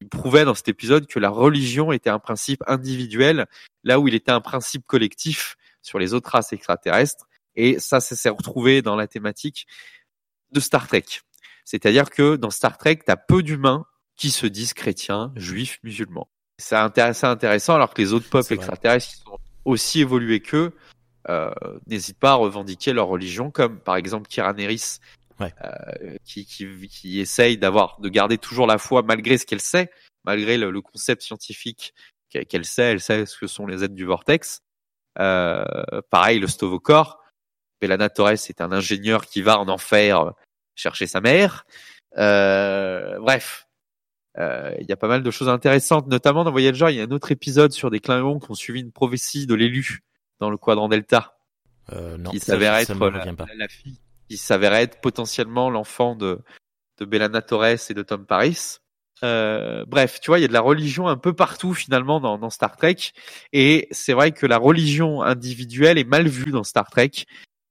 il prouvait dans cet épisode que la religion était un principe individuel, là où il était un principe collectif sur les autres races extraterrestres. Et ça, ça s'est retrouvé dans la thématique de Star Trek. C'est-à-dire que dans Star Trek, tu as peu d'humains qui se disent chrétiens, juifs, musulmans. C'est intéressant, intéressant alors que les autres peuples extraterrestres qui sont aussi évolués qu'eux euh, n'hésitent pas à revendiquer leur religion, comme par exemple Kira Nerys, Ouais. euh, qui, qui, qui essaye d'avoir, de garder toujours la foi malgré ce qu'elle sait, malgré le, le concept scientifique qu'elle sait, elle sait ce que sont les aides du vortex. Euh, pareil, le Stovokor. Belana Torres est un ingénieur qui va en enfer chercher sa mère. Euh, bref, euh, il y a pas mal de choses intéressantes, notamment dans Voyager. Il y a un autre épisode sur des Klingons qui ont suivi une prophétie de l'élu dans le quadrant Delta, Euh, non, qui s'avère être la, pas. la- fille, qui s'avérait être potentiellement l'enfant de de Belana Torres et de Tom Paris. Euh, bref, tu vois, il y a de la religion un peu partout finalement dans, dans Star Trek, et c'est vrai que la religion individuelle est mal vue dans Star Trek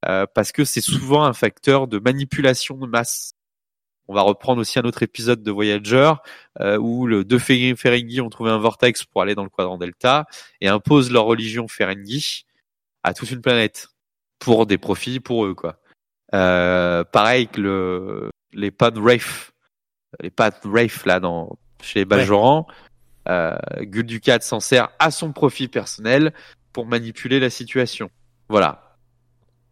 euh, parce que c'est souvent un facteur de manipulation de masse. on va reprendre aussi un autre épisode de Voyager euh, où le deux Ferengi ont trouvé un vortex pour aller dans le quadrant Delta et imposent leur religion Ferengi à toute une planète pour des profits pour eux quoi. Euh, pareil que le les Pan Rafe, les Pan Rafe là dans chez les Bajorans, euh, Gul Dukat s'en sert à son profit personnel pour manipuler la situation. Voilà.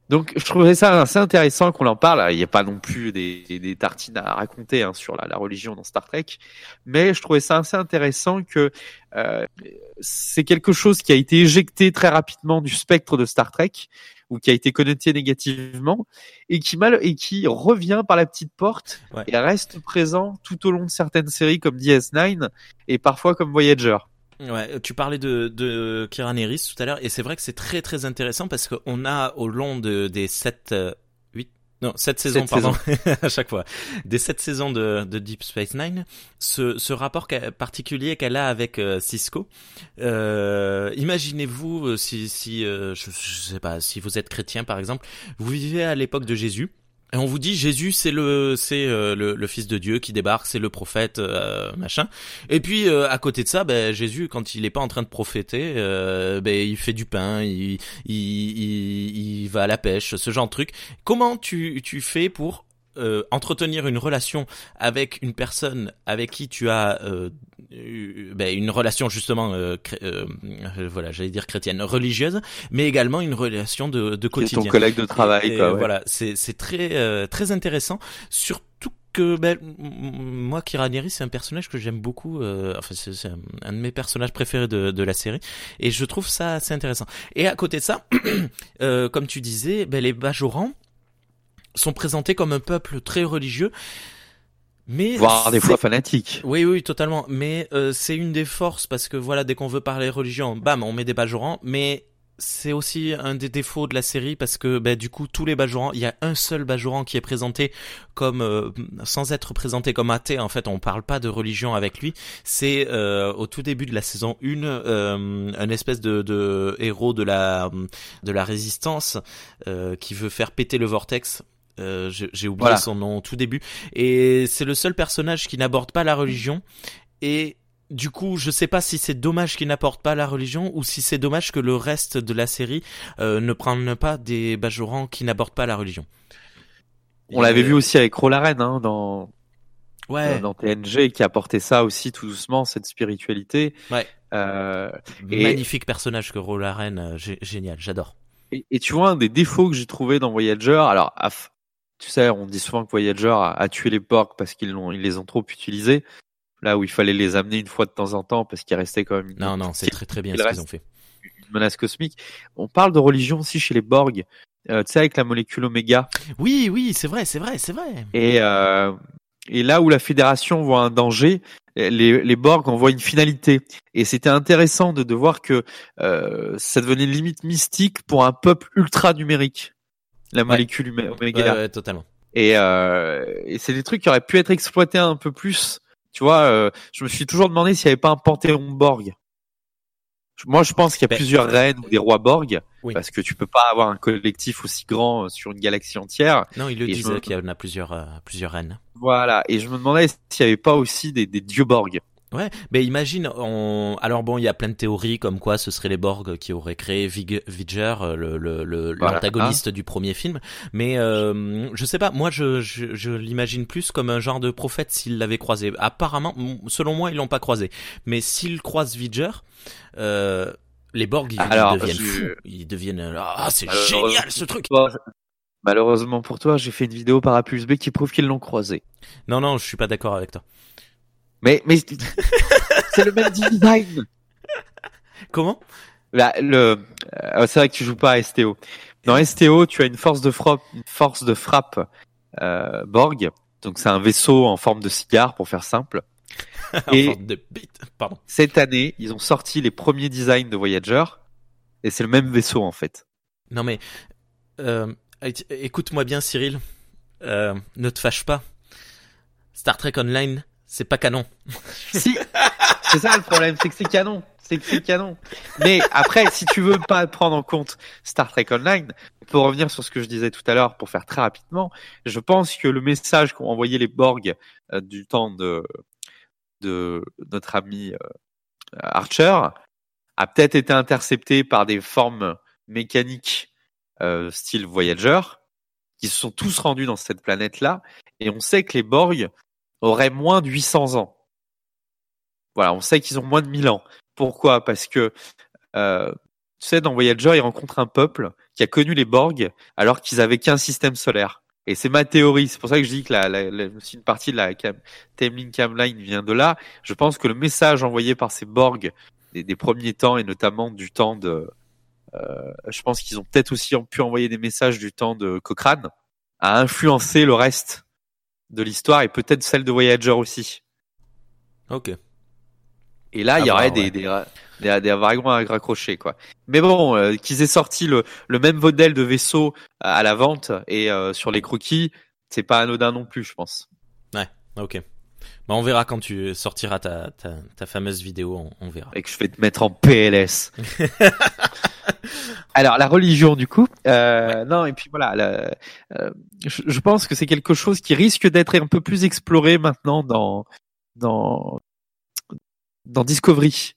Donc je trouvais ça assez intéressant qu'on en parle. Il n'y a pas non plus des, des tartines à raconter hein, sur la, la, religion dans Star Trek, mais je trouvais ça assez intéressant que euh, c'est quelque chose qui a été éjecté très rapidement du spectre de Star Trek ou qui a été connoté négativement et qui mal et qui revient par la petite porte Ouais. et reste présent tout au long de certaines séries comme DS9 et parfois comme Voyager. Ouais, tu parlais de, de Nerys tout à l'heure, et c'est vrai que c'est très très intéressant parce qu'on a au long de, des sept, euh, huit, non, sept saisons, Sept pardon, à chaque fois, des sept saisons de, de Deep Space Nine, ce, ce rapport particulier qu'elle a avec euh, Cisco. Euh, Imaginez-vous euh, si, si euh, je, je sais pas, si vous êtes chrétien par exemple, vous vivez à l'époque de Jésus. Et on vous dit Jésus c'est le c'est euh, le, le fils de Dieu qui débarque, c'est le prophète euh, machin. Et puis euh, à côté de ça, ben, Jésus quand il est pas en train de prophéter, euh, ben, il fait du pain, il, il, il, il va à la pêche, ce genre de truc. Comment tu tu fais pour euh, entretenir une relation avec une personne avec qui tu as euh, eu- ben, une relation justement euh, euh, euh, voilà j'allais dire chrétienne religieuse mais également une relation de, de quotidien ton collègue de travail, et, et quoi. ouais. Voilà, c'est c'est très euh, très intéressant, surtout que ben, moi, Kira Nerys, c'est un personnage que j'aime beaucoup. euh, enfin, c'est un de mes personnages préférés de, de la série, et je trouve ça assez intéressant. Et à côté de ça, euh, comme tu disais, ben, les Bajorans sont présentés comme un peuple très religieux, mais Voire des fois fanatique. oui, oui, totalement. Mais euh, c'est une des forces parce que voilà, dès qu'on veut parler religion, bam, on met des Bajorans. Mais c'est aussi un des défauts de la série parce que bah, du coup, tous les Bajorans, il y a un seul Bajoran qui est présenté comme euh, sans être présenté comme athée. En fait, on parle pas de religion avec lui. C'est euh, au tout début de la saison 1, euh, un espèce de, de héros de la de la résistance euh, qui veut faire péter le vortex. Euh, j'ai oublié Voilà. son nom au tout début. Et c'est le seul personnage qui n'aborde pas la religion. Et du coup, je sais pas si c'est dommage qu'il n'apporte pas la religion ou si c'est dommage que le reste de la série euh, ne prenne pas des Bajorans qui n'abordent pas la religion. On l'avait vu aussi avec Rolaren hein, dans Ouais. dans TNG qui apportait ça aussi tout doucement cette spiritualité. Ouais. Euh, et- Magnifique personnage que Rolaren, euh, gé- génial, j'adore. et, et tu vois un des défauts que j'ai trouvé dans Voyager. Alors, à tu sais, on dit souvent que Voyager a, a tué les Borg parce qu'ils l'ont ils les ont trop utilisés. Là où il fallait les amener une fois de temps en temps parce qu'ils restaient quand même une, Non, non, c'est très très bien ce qu'ils ont fait. une menace cosmique. On parle de religion aussi chez les Borg. Euh, tu sais avec la molécule oméga. Oui, oui, c'est vrai, c'est vrai, c'est vrai. Et, euh, et là où la Fédération voit un danger, les, les Borg en voient une finalité. Et c'était intéressant de, de voir que euh, ça devenait limite mystique pour un peuple ultra numérique, la molécule oméga. Ouais, ouais, totalement. Et, euh, et c'est des trucs qui auraient pu être exploités un peu plus. Tu vois, euh, je me suis toujours demandé s'il n'y avait pas un panthéon Borg. Moi, je pense qu'il y a Ben, plusieurs reines ou des rois Borg, Oui. parce que tu peux pas avoir un collectif aussi grand euh, sur une galaxie entière. Non, il le me- qu'il y en a plusieurs, euh, plusieurs reines. Voilà. Et je me demandais s'il n'y avait pas aussi des, des dieux Borg. Ouais, mais imagine, on... alors bon, il y a plein de théories comme quoi ce serait les Borg qui auraient créé Vig... Vidger, euh, le le- le- Voilà. l'antagoniste du premier film. Mais euh, je sais pas, moi je je, je l'imagine plus comme un genre de prophète s'il l'avait croisé. Apparemment, selon moi, ils l'ont pas croisé. Mais s'ils croisent Vidger, euh, les Borg ils, deviennent je- fous, ils deviennent ah c'est génial ce truc. Bon, Malheureusement pour toi, j'ai fait une vidéo par A plus B qui prouve qu'ils l'ont croisé. Non non, je suis pas d'accord avec toi. Mais, mais c'est le même design. Comment? Là, le, euh, c'est vrai que tu joues pas à STO. Dans STO, tu as une force de frappe, une force de frappe euh, Borg. Donc c'est un vaisseau en forme de cigare pour faire simple. Et- de. Pardon. Cette année, ils ont sorti les premiers designs de Voyager et c'est le même vaisseau en fait. Non mais euh, écoute-moi bien Cyril, euh, ne te fâche pas. Star Trek Online, c'est pas canon. Si, c'est ça le problème, c'est que c'est canon. c'est canon. Mais après, si tu veux pas prendre en compte Star Trek Online, pour revenir sur ce que je disais tout à l'heure, pour faire très rapidement, je pense que le message qu'ont envoyé les Borg euh, du temps de de notre ami euh, Archer a peut-être été intercepté par des formes mécaniques euh, style Voyager qui se sont tous rendus dans cette planète-là, et on sait que les Borg auraient moins de 800 ans. Voilà, on sait qu'ils ont moins de 1000 ans. Pourquoi? Parce que, euh, tu sais, dans Voyager, ils rencontrent un peuple qui a connu les Borg alors qu'ils avaient qu'un système solaire. Et c'est ma théorie. C'est pour ça que je dis que la, la, une partie de la cam, Timeline Camline vient de là. Je pense que le message envoyé par ces Borg des, des premiers temps et notamment du temps de, euh, je pense qu'ils ont peut-être aussi pu envoyer des messages du temps de Cochrane a influencé le reste de l'histoire et peut-être celle de Voyager aussi. Ok. Et là, il y aurait des, des, des, des wagons à raccrocher, quoi. Mais bon, euh, qu'ils aient sorti le, le même modèle de vaisseau à la vente et euh, sur les croquis, c'est pas anodin non plus, je pense. Ouais, ok. Bah, on verra quand tu sortiras ta, ta, ta fameuse vidéo, on, on, verra. Et que je vais te mettre en PLS. Alors la religion du coup, euh, non et puis voilà, euh, je, je, pense que c'est quelque chose qui risque d'être un peu plus exploré maintenant dans dans dans Discovery.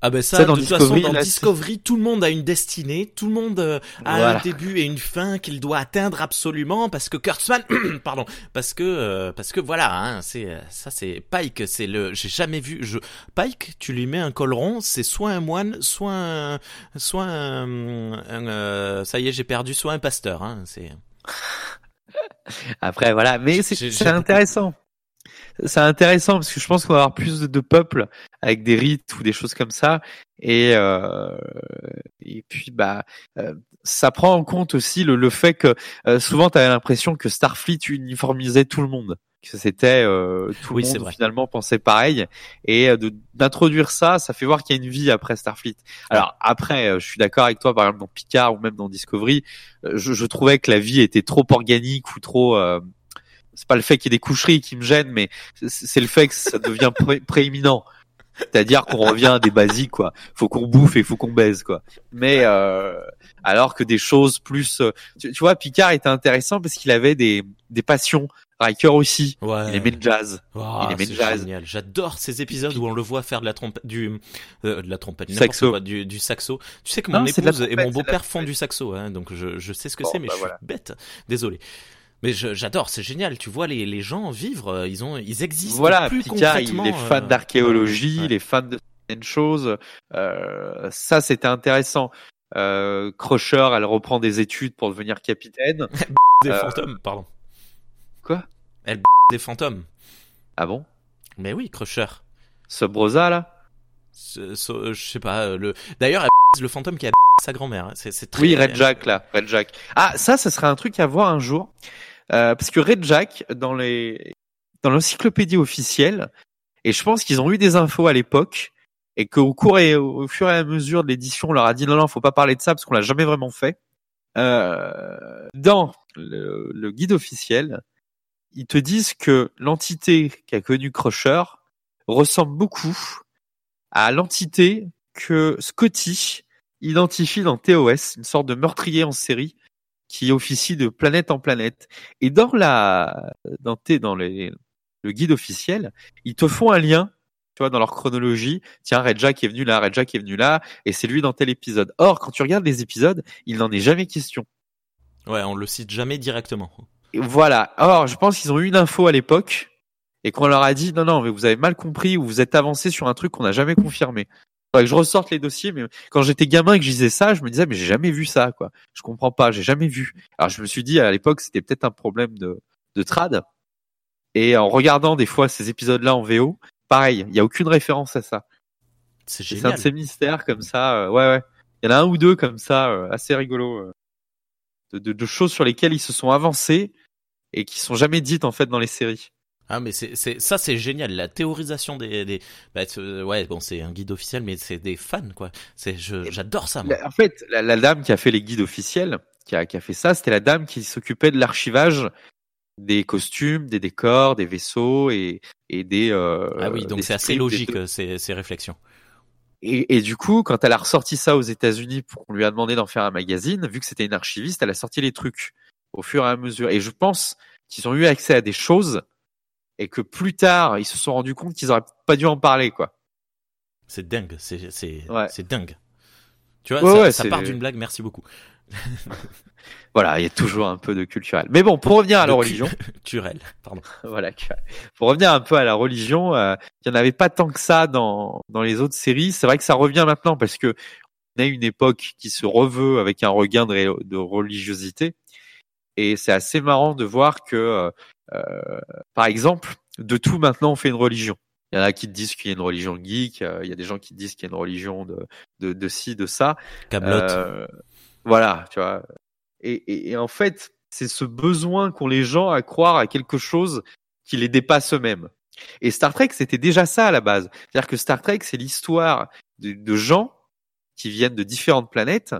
Ah ben ça, de toute façon, dans Discovery, tout le monde a une destinée, tout le monde euh, a un début et une fin qu'il doit atteindre absolument parce que Kurtzman, pardon, parce que euh, parce que voilà, hein, c'est euh, ça c'est Pike, c'est le, j'ai jamais vu, je Pike, tu lui mets un col rond, c'est soit un moine, soit un, soit un, ça y est, j'ai perdu, soit un pasteur, hein, c'est. Après voilà, mais c'est intéressant c'est intéressant parce que je pense qu'on va avoir plus de, peuples avec des rites ou des choses comme ça. Et euh, et puis bah euh, ça prend en compte aussi le, le fait que euh, souvent tu avais l'impression que Starfleet uniformisait tout le monde que c'était euh, tout le monde finalement pensait pareil. Et d'introduire ça ça fait voir qu'il y a une vie après Starfleet. Alors après je suis d'accord avec toi par exemple dans Picard ou même dans Discovery je, je trouvais que la vie était trop organique ou trop c'est pas le fait qu'il y ait des coucheries qui me gênent, mais c'est le fait que ça devient prééminent. C'est-à-dire qu'on revient à des basiques, quoi. Faut qu'on bouffe et faut qu'on baise, quoi. Mais euh, alors que des choses plus, euh, tu, vois, Picard était intéressant parce qu'il avait des des passions. Riker aussi. Ouais. Il aimait le jazz. il aimait le jazz. Génial. J'adore ces épisodes où on le voit faire de la trompette, du euh, de la trompette, saxo, du, du, saxo. Tu sais que mon épouse et mon beau-père font du saxo, hein, donc je, je sais ce que c'est, mais bah je suis bête. Désolé. Mais j'adore, c'est génial. Tu vois les, les gens vivre, euh, ils ont, ils existent voilà, plus Picard, concrètement. Il est fan euh, d'archéologie, il est fan de certaines choses. Euh, ça, c'était intéressant. Euh, Crusher, elle reprend des études pour devenir capitaine. des euh... fantômes, pardon. Quoi? Elle des fantômes. Ah bon? Mais oui, Crusher. Ce brosa là? Ce, ce, Je sais pas. Le. D'ailleurs, le fantôme qui a sa grand-mère. Hein. C'est très. Oui, Red Jack là, Red Jack. Ah, ça, ce serait un truc à voir un jour. Euh, parce que Red Jack, dans les dans l'encyclopédie officielle, et je pense qu'ils ont eu des infos à l'époque, et qu'au cours et au fur et à mesure de l'édition, on leur a dit non, non, faut pas parler de ça parce qu'on l'a jamais vraiment fait. Euh, dans le, guide officiel, ils te disent que l'entité qui a connu Crusher ressemble beaucoup à l'entité que Scotty identifie dans TOS une sorte de meurtrier en série qui officie de planète en planète. Et dans la, dans, tes, dans les, le guide officiel, ils te font un lien, tu vois, dans leur chronologie. Tiens, Red Jack est venu là, Red Jack est venu là, et c'est lui dans tel épisode. Or, quand tu regardes les épisodes, il n'en est jamais question. Ouais, on le cite jamais directement. Et voilà. Or, je pense qu'ils ont eu une info à l'époque, et qu'on leur a dit, non, non, mais vous avez mal compris, ou vous êtes avancé sur un truc qu'on n'a jamais confirmé que je ressorte les dossiers, mais quand j'étais gamin et que je disais ça, je me disais mais j'ai jamais vu ça, quoi. Je comprends pas, j'ai jamais vu. Alors je me suis dit à l'époque c'était peut-être un problème de, de trad. Et en regardant des fois ces épisodes-là en VO, pareil, il y a aucune référence à ça. C'est génial. C'est un de ces mystères comme ça. Euh, ouais ouais. Il y en a un ou deux comme ça, euh, assez rigolo, euh, de, de, de choses sur lesquelles ils se sont avancés et qui sont jamais dites en fait dans les séries. Ah mais c'est c'est ça c'est génial la théorisation des des bah, ouais bon c'est un guide officiel mais c'est des fans quoi c'est j'adore ça moi. En fait la, la, dame qui a fait les guides officiels qui a qui a fait ça c'était la dame qui s'occupait de l'archivage des costumes des décors des vaisseaux et et des euh, ah oui donc c'est assez logique ces ces réflexions Et, et, du coup, quand elle a ressorti ça aux États-Unis pour qu'on lui a demandé d'en faire un magazine, vu que c'était une archiviste, elle a sorti les trucs au fur et à mesure. Et je pense qu'ils ont eu accès à des choses et que plus tard, ils se sont rendus compte qu'ils auraient pas dû en parler, quoi. C'est dingue, c'est c'est Ouais. dingue. Tu vois, Ouais, ça, ouais, ça c'est- part d'une blague. Merci beaucoup. Voilà, il y a toujours un peu de culturel. Mais bon, pour revenir à la De religion, Turel, pardon. voilà, pour revenir un peu à la religion, euh, il y en avait pas tant que ça dans dans les autres séries. C'est vrai que ça revient maintenant parce que on a une époque qui se reveut avec un regain de, de religiosité, et c'est assez marrant de voir que, euh, euh, par exemple, de tout maintenant on fait une religion. Il y en a qui te disent qu'il y a une religion geek, euh, il y a des gens qui te disent qu'il y a une religion de de, de ci, de ça. Camelot. Euh, voilà, tu vois. Et, et, et en fait, c'est ce besoin qu'ont les gens à croire à quelque chose qui les dépasse eux-mêmes. Et Star Trek, c'était déjà ça à la base. C'est-à-dire que Star Trek, c'est l'histoire de, de gens qui viennent de différentes planètes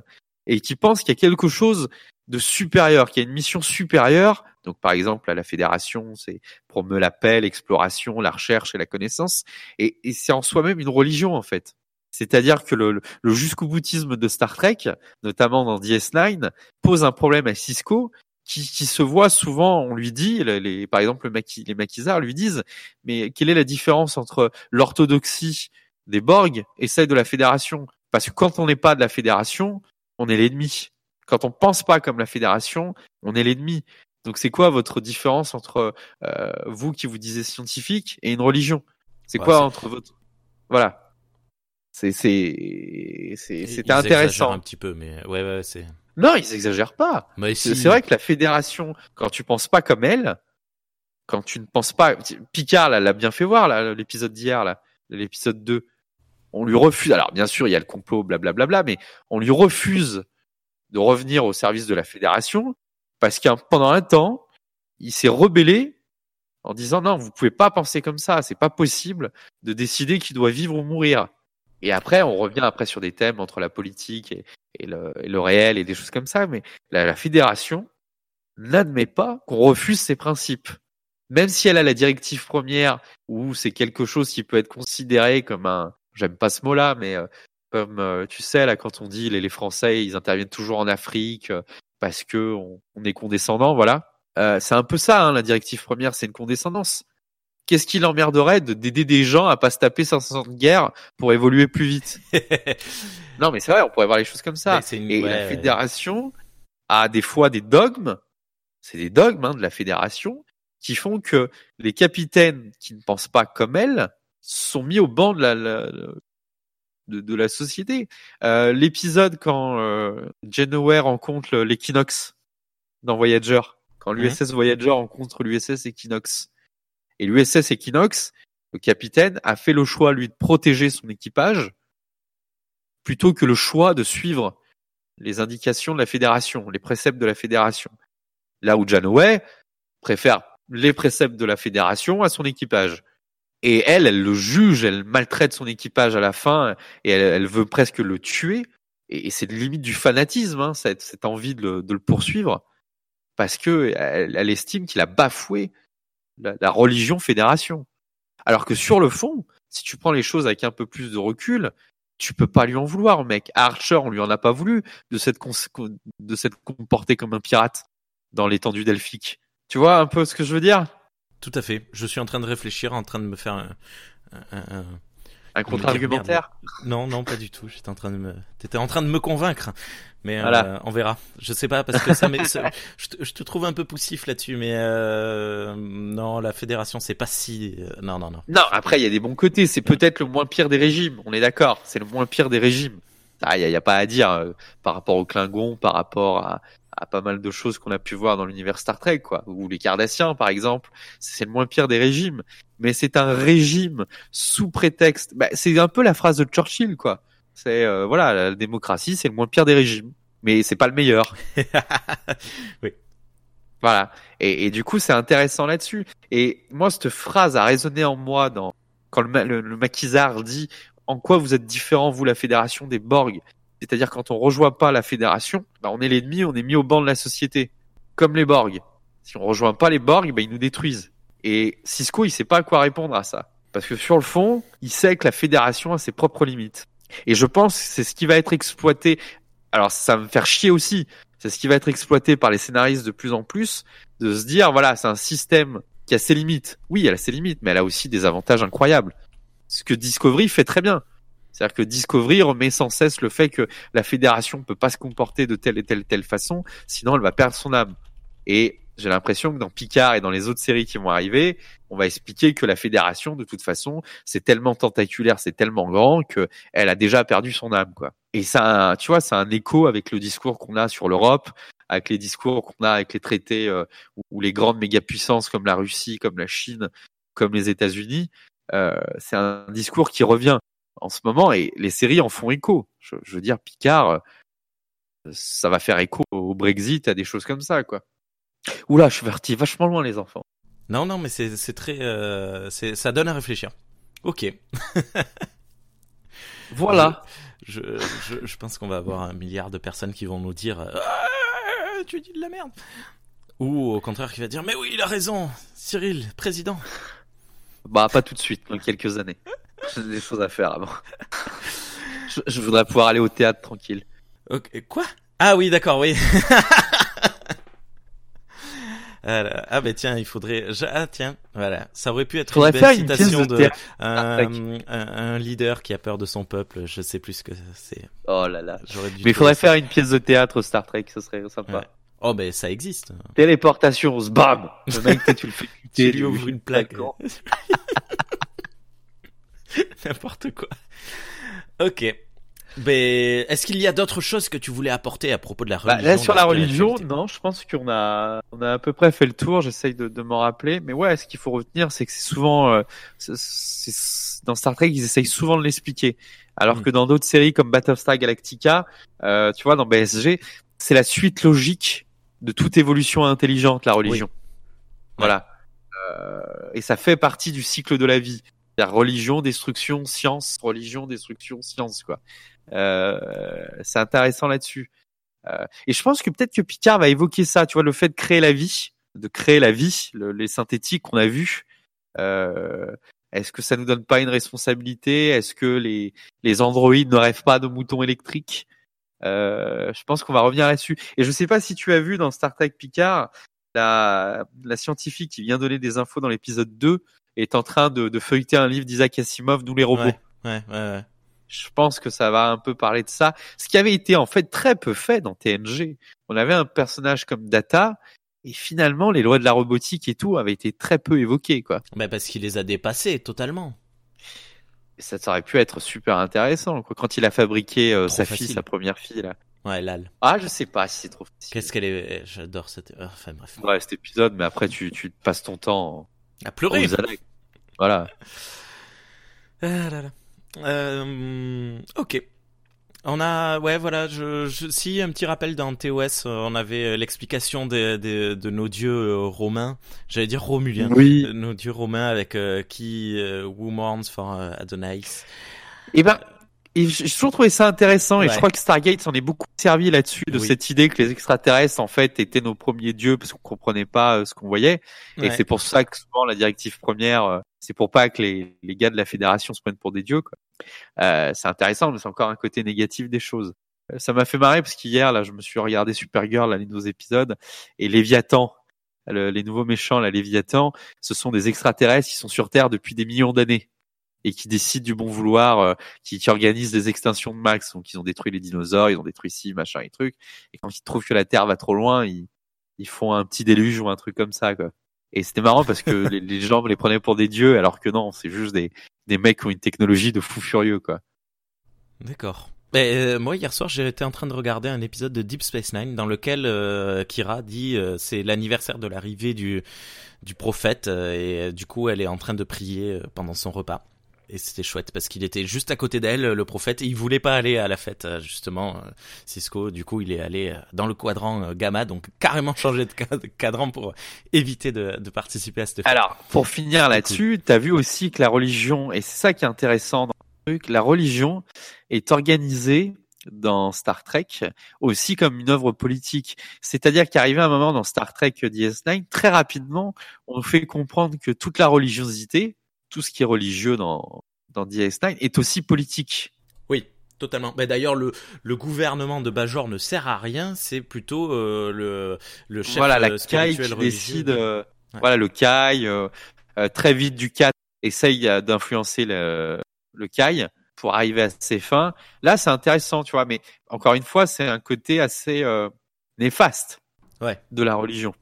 et qui pensent qu'il y a quelque chose de supérieur, qu'il y a une mission supérieure. Donc, par exemple, à la Fédération, c'est promeut la paix, l'exploration, la recherche et la connaissance. Et, c'est en soi-même une religion, en fait. C'est-à-dire que le, le jusqu'au boutisme de Star Trek, notamment dans DS9, pose un problème à Cisco qui, se voit souvent, on lui dit, les, par exemple les maquisards lui disent, mais quelle est la différence entre l'orthodoxie des Borg et celle de la Fédération? Parce que quand on n'est pas de la Fédération, on est l'ennemi. Quand on pense pas comme la Fédération, on est l'ennemi. Donc c'est quoi votre différence entre euh, vous qui vous disiez scientifique et une religion? C'est Ouais, quoi entre votre voilà c'est c'est c'était intéressant. un petit peu, mais ouais, ouais, c'est. Non, ils exagèrent pas. Mais C'est si- c'est vrai que la fédération, quand tu penses pas comme elle, quand tu ne penses pas, Picard là, l'a bien fait voir là, l'épisode d'hier là, l'épisode 2. On lui refuse. Alors bien sûr, il y a le complot, blablabla, mais on lui refuse de revenir au service de la fédération parce qu'un pendant un temps, il s'est rebellé en disant non, vous pouvez pas penser comme ça, c'est pas possible de décider qui doit vivre ou mourir. Et après, on revient après sur des thèmes entre la politique et, le, le réel et des choses comme ça, mais la, la fédération n'admet pas qu'on refuse ses principes. Même si elle a la directive première, ou c'est quelque chose qui peut être considéré comme un, j'aime pas ce mot-là, mais euh, comme euh, tu sais là quand on dit les, les Français ils interviennent toujours en Afrique euh, parce que on, on est condescendant, voilà. Euh, c'est un peu ça hein, la directive première, c'est une condescendance. Qu'est-ce qui l'emmerderait de d'aider des gens à pas se taper 500 ans de guerre pour évoluer plus vite? Non mais c'est vrai, on pourrait voir les choses comme ça. Une- Et ouais, la fédération a des fois des dogmes, c'est des dogmes hein, de la fédération, qui font que les capitaines qui ne pensent pas comme elle sont mis au banc de la- la- de, de la société. Euh, L'épisode quand euh, Janeway rencontre l'Equinox dans Voyager, quand l'USS Voyager rencontre l'USS Equinox, et l'USS Equinox, le capitaine a fait le choix lui de protéger son équipage plutôt que le choix de suivre les indications de la fédération, les préceptes de la fédération. Là où Janeway préfère les préceptes de la fédération à son équipage. Et elle, elle le juge, elle maltraite son équipage à la fin et elle, veut presque le tuer. Et, et c'est limite du fanatisme, hein, cette, envie de le, poursuivre, parce que elle, estime qu'il a bafoué la, religion fédération. Alors que sur le fond, si tu prends les choses avec un peu plus de recul, tu peux pas lui en vouloir, mec. Archer, on lui en a pas voulu de s'être de s'être comporté comme un pirate dans l'étendue delphique. Tu vois un peu ce que je veux dire? Tout à fait. Je suis en train de réfléchir, en train de me faire un. un- un- Un contre-argumentaire. Non, non, pas du tout. J'étais en train de me. T'étais en train de me convaincre. Mais euh, Voilà. on verra. Je sais pas parce que ça. ça- je, te, je te trouve un peu poussif là-dessus, mais euh, non, la fédération, c'est pas si. euh, non, non, non. Non, après il y a des bons côtés. C'est peut-être le moins pire des régimes. On est d'accord. C'est le moins pire des régimes. Ah, il y, a- y a pas à dire euh, par rapport aux Klingons, par rapport à, à pas mal de choses qu'on a pu voir dans l'univers Star Trek, quoi, ou les Cardassiens, par exemple. C'est le moins pire des régimes. Mais c'est un régime sous prétexte. Bah, c'est un peu la phrase de Churchill, quoi. C'est euh, voilà, la démocratie, c'est le moins pire des régimes, mais c'est pas le meilleur. oui. Voilà. Et, et du coup, c'est intéressant là-dessus. Et moi, cette phrase a résonné en moi dans quand le, ma- le, le maquisard dit en quoi vous êtes différent, vous, la fédération des Borg. C'est-à-dire quand on rejoint pas la fédération, bah, on est l'ennemi, on est mis au banc de la société, comme les Borg. Si on rejoint pas les Borg, bah, ils nous détruisent. Et Cisco, il sait pas à quoi répondre à ça. Parce que sur le fond, il sait que la fédération a ses propres limites. Et je pense que c'est ce qui va être exploité. Alors ça va me faire chier aussi. C'est ce qui va être exploité par les scénaristes de plus en plus, de se dire voilà, c'est un système qui a ses limites. Oui, elle a ses limites, mais elle a aussi des avantages incroyables. Ce que Discovery fait très bien. C'est-à-dire que Discovery remet sans cesse le fait que la fédération peut pas se comporter de telle et telle telle façon, sinon elle va perdre son âme. Et j'ai l'impression que dans Picard et dans les autres séries qui vont arriver, on va expliquer que la fédération, de toute façon, c'est tellement tentaculaire, c'est tellement grand que elle a déjà perdu son âme, quoi. Et ça, tu vois, c'est un écho avec le discours qu'on a sur l'Europe, avec les discours qu'on a avec les traités euh, où les grandes mégapuissances comme la Russie, comme la Chine, comme les États-Unis, euh, c'est un discours qui revient en ce moment et les séries en font écho. Je, je veux dire, Picard, euh, ça va faire écho au Brexit, à des choses comme ça, quoi. Oula, je suis parti vachement loin, les enfants. Non, non, mais c'est très, euh, c'est ça donne à réfléchir. Ok. Voilà. Je, je, je pense qu'on va avoir un milliard de personnes qui vont nous dire ah, tu dis de la merde. Ou au contraire qui va dire mais oui il a raison Cyril président. Bah pas tout de suite, dans quelques années. J'ai des choses à faire avant. Je, je voudrais pouvoir aller au théâtre tranquille. Ok, quoi? Ah oui d'accord oui. Voilà. Ah ben tiens, il faudrait. Ah tiens, voilà, ça aurait pu être une faire belle une citation de de, théâtre. un, un, leader qui a peur de son peuple. Je sais plus ce que c'est. Oh là là. J'aurais dû. Mais il faudrait ça. faire une pièce de théâtre Star Trek, ce serait sympa. Ouais. Oh ben ça existe. Téléportation, bam Le mec, tu le fais Tu lui ouvres une plaque. N'importe quoi. Ok. Ben, est-ce qu'il y a d'autres choses que tu voulais apporter à propos de la Bah, religion là, sur la religion, non, je pense qu'on a, on a à peu près fait le tour. J'essaye de, de m'en rappeler. Mais ouais, ce qu'il faut retenir, c'est que c'est souvent, euh, dans Star Trek, ils essayent souvent de l'expliquer. Alors Mm. que dans d'autres séries comme Battlestar Galactica, euh, tu vois, dans BSG, c'est la suite logique de toute évolution intelligente, la religion. Voilà. Euh, et ça fait partie du cycle de la vie. Religion, destruction, science, religion, destruction, science, quoi. Euh, c'est intéressant là-dessus. Euh, et je pense que peut-être que Picard va évoquer ça, tu vois, le fait de créer la vie, de créer la vie, le- les synthétiques qu'on a vus. Euh, Est-ce que ça nous donne pas une responsabilité? Est-ce que les, les androïdes ne rêvent pas de moutons électriques? Euh, Je pense qu'on va revenir là-dessus. Et je sais pas si tu as vu dans Star Trek Picard, la, la scientifique qui vient donner des infos dans l'épisode 2 est en train de, de feuilleter un livre d'Isaac Asimov, Nous les robots. Ouais, ouais, ouais. ouais. Je pense que ça va un peu parler de ça. Ce qui avait été en fait très peu fait dans TNG. On avait un personnage comme Data et finalement les lois de la robotique et tout avaient été très peu évoquées quoi. Ben, parce qu'il les a dépassés totalement. Et ça, ça aurait pu être super intéressant quoi. quand il a fabriqué euh, sa facile. fille, sa première fille là. Ouais, Lal. Ah, je sais pas si c'est trop facile. Qu'est-ce qu'elle est. J'adore cette. Enfin bref. Ouais, cet épisode, mais après tu tu passes ton temps À pleurer. aux. Voilà. Ah là là. Euh, ok. On a, ouais, voilà, je, je, si un petit rappel dans TOS, euh, on avait euh, l'explication des- des- de nos dieux euh, romains. J'allais dire romuliens. Oui. Nos dieux romains avec euh, qui euh, who mourns for Adonais. Et ben, et j'ai toujours trouvé ça intéressant et Ouais. je crois que Stargate s'en est beaucoup servi là-dessus de Oui. cette idée que les extraterrestres en fait étaient nos premiers dieux parce qu'on comprenait pas euh, ce qu'on voyait et c'est pour ça que souvent la directive première euh, c'est pour pas que les, les gars de la fédération se prennent pour des dieux quoi. Euh, c'est intéressant mais c'est encore un côté négatif des choses. Euh, Ça m'a fait marrer parce qu'hier là je me suis regardé Supergirl là, les nouveaux épisodes et Léviathan le- les nouveaux méchants la Léviathan ce sont des extraterrestres qui sont sur Terre depuis des millions d'années et qui décident du bon vouloir euh, qui, qui organisent des extinctions de max. Donc, ils ont détruit les dinosaures, ils ont détruit ci, machin et trucs. Et quand ils trouvent que la Terre va trop loin, ils, ils font un petit déluge ou un truc comme ça, quoi. Et c'était marrant parce que les, les gens les prenaient pour des dieux, alors que non, c'est juste des, des mecs qui ont une technologie de fou furieux, quoi. D'accord. Mais, euh, moi, hier soir, j'étais en train de regarder un épisode de Deep Space Nine dans lequel euh, Kira dit euh, c'est l'anniversaire de l'arrivée du du prophète euh, et euh, du coup, elle est en train de prier euh, pendant son repas. Et c'était chouette parce qu'il était juste à côté d'elle, le prophète, et il voulait pas aller à la fête euh, justement. euh, Cisco, du coup, il est allé euh, dans le quadrant gamma, donc carrément changé de cadran pour éviter de, de participer à cette fête. Alors, pour finir là-dessus, t'as vu aussi que la religion, et c'est ça qui est intéressant dans le truc, la religion est organisée dans Star Trek aussi comme une œuvre politique. C'est-à-dire qu'arrivé un moment dans Star Trek DS9, très rapidement, on fait comprendre que toute la religiosité, tout ce qui est religieux dans, dans DS9 est aussi politique. Oui. Totalement. Mais d'ailleurs, le, le gouvernement de Bajor ne sert à rien. C'est plutôt euh, le, le chef voilà, la euh, qui religieux. décide. euh, Ouais. Voilà, le CAI. euh, euh, très vite, Ducat essaye euh, d'influencer le, le CAI pour arriver à ses fins. Là, c'est intéressant, tu vois. Mais encore une fois, c'est un côté assez euh, néfaste Ouais. de la religion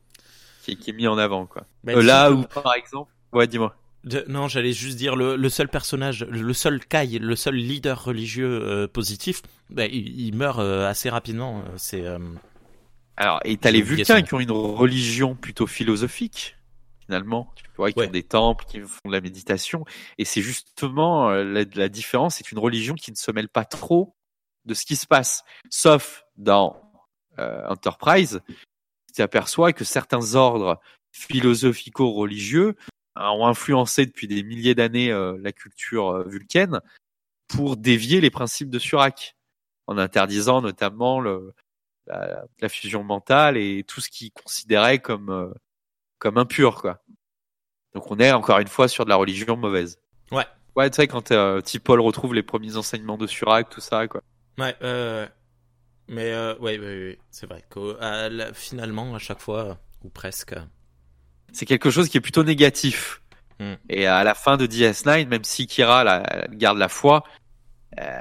qui, qui est mis en avant, quoi. Mais là où, par exemple, ouais, dis-moi. De- non, j'allais juste dire le, le seul personnage, le seul Kai, le seul leader religieux euh, positif, ben, il, il meurt euh, assez rapidement. euh, C'est euh, Alors, et t'as les Vulcains qui ont une religion plutôt philosophique, finalement. Tu vois, qui Ouais. ont des temples, qui font de la méditation. Et c'est justement euh, la, la différence, c'est une religion qui ne se mêle pas trop de ce qui se passe. Sauf dans euh, Enterprise, tu aperçois que certains ordres philosophico-religieux ont influencé depuis des milliers d'années euh, la culture euh, vulcaine pour dévier les principes de Surak, en interdisant notamment le, la, la fusion mentale et tout ce qu'ils considéraient comme euh, comme impur quoi. Donc on est encore une fois sur de la religion mauvaise. Ouais. Ouais, tu sais quand euh, T'Pol retrouve les premiers enseignements de Surak, tout ça quoi. ouais, euh, mais euh, ouais, ouais, ouais, c'est vrai que finalement à chaque fois ou presque. C'est quelque chose qui est plutôt négatif. Hmm. Et à la fin de DS9, même si Kira la, elle garde la foi, euh,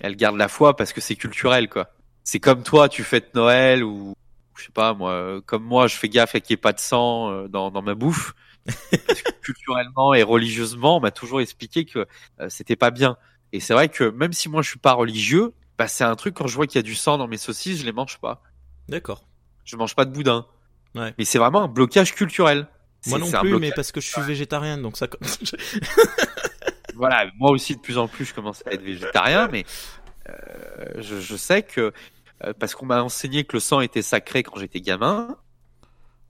elle garde la foi parce que c'est culturel quoi. C'est comme toi, tu fêtes Noël ou je sais pas moi, comme moi, je fais gaffe à qu'il n'y ait pas de sang euh, dans, dans ma bouffe. Parce que culturellement et religieusement, on m'a toujours expliqué que euh, c'était pas bien. Et c'est vrai que même si moi je suis pas religieux, bah c'est un truc quand je vois qu'il y a du sang dans mes saucisses, je les mange pas. D'accord. Je mange pas de boudin. Ouais. Mais c'est vraiment un blocage culturel. Moi non plus, mais parce que je suis végétarien, donc ça. voilà, moi aussi de plus en plus je commence à être végétarien, mais euh, je, je sais que euh, parce qu'on m'a enseigné que le sang était sacré quand j'étais gamin,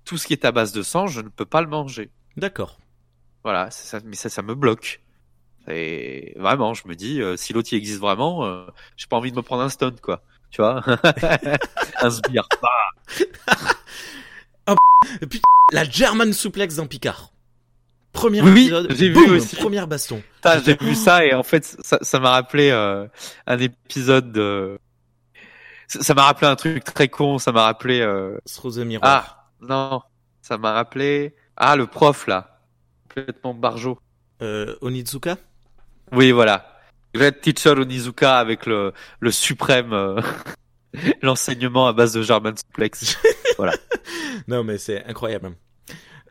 tout ce qui est à base de sang, je ne peux pas le manger. D'accord. Voilà, ça, mais ça, ça me bloque. Et vraiment, je me dis, euh, si l'autre existe vraiment, euh, j'ai pas envie de me prendre un stun, quoi. Tu vois, un sbire. Et puis la German suplex dans Picard. Premier Oui, épisode, j'ai vu aussi. première baston. Putain, j'ai vu ça et en fait, ça ça m'a rappelé euh, un épisode de. Ça m'a rappelé un truc très con. Ça m'a rappelé. euh. Ah non, ça m'a rappelé. Ah le prof là, complètement barjo. Euh, Onizuka? Oui voilà, Great Teacher Onizuka avec le le suprême euh, l'enseignement à base de German Suplex. Non, mais c'est incroyable.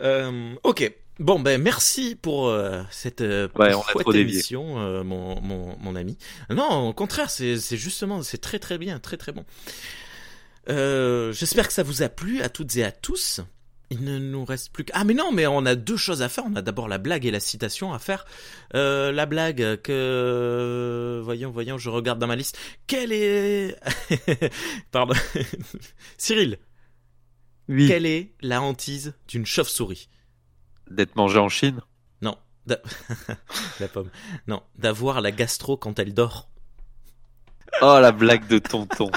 Euh, ok. Bon, ben merci pour euh, cette euh, Ouais, on a émission, euh, mon, mon, mon ami. Non, au contraire, c'est c'est justement, c'est très très bien, très très bon. Euh, J'espère que ça vous a plu à toutes et à tous. Il ne nous reste plus que... Ah mais non, mais on a deux choses à faire. On a d'abord la blague et la citation à faire. Euh, la blague que... Voyons, voyons, je regarde dans ma liste. Quelle est... Pardon. Cyril, Oui. quelle est la hantise d'une chauve-souris? D'être mangé en Chine? Non. la pomme. Non. D'avoir la gastro quand elle dort. Oh la blague de tonton.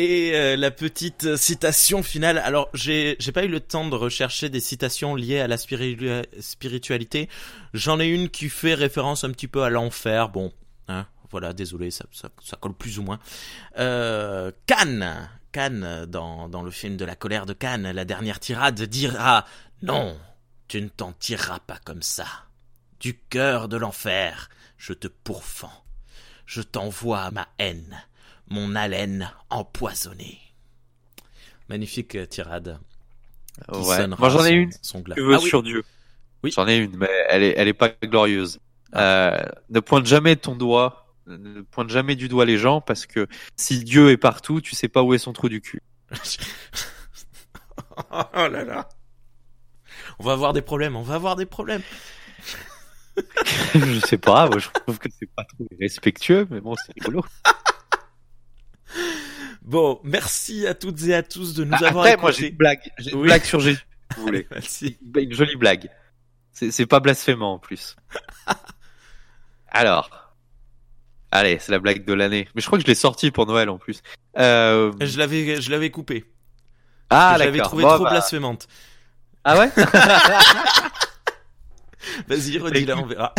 Et euh, la petite citation finale. Alors, j'ai j'ai pas eu le temps de rechercher des citations liées à la spiritu- spiritualité. J'en ai une qui fait référence un petit peu à l'enfer. Bon, hein, voilà, désolé, ça, ça, ça colle plus ou moins. Euh, Cannes, Cannes dans dans le film de la colère de Cannes, la dernière tirade dira non, tu ne t'en tireras pas comme ça. Du cœur de l'enfer, je te pourfends. Je t'envoie ma haine mon haleine empoisonnée. Magnifique euh, tirade. qui Ouais. sonnera Moi j'en ai son- une. Son. Tu veux Ah oui. sur Dieu. Oui. J'en ai une, mais elle est, elle est pas glorieuse. Euh, ne pointe jamais ton doigt, ne pointe jamais du doigt les gens parce que si Dieu est partout, tu sais pas où est son trou du cul. oh là là. On va avoir des problèmes, on va avoir des problèmes. je sais pas, moi je trouve que c'est pas trop respectueux, mais bon, c'est rigolo. Bon, merci à toutes et à tous de nous Ah, avoir Après, moi j'ai écoutés. une blague, j'ai une Oui. blague sur Jésus, vous voulez. Merci. Une jolie blague. C'est c'est pas blasphémant en plus. Alors. Allez, c'est la blague de l'année. Mais je crois que je l'ai sortie pour Noël en plus. Euh... Je l'avais, je l'avais coupé. Ah, je l'avais d'accord. trouvé Bon, trop bah- blasphémante. Ah ouais Vas-y, redis-la, on verra.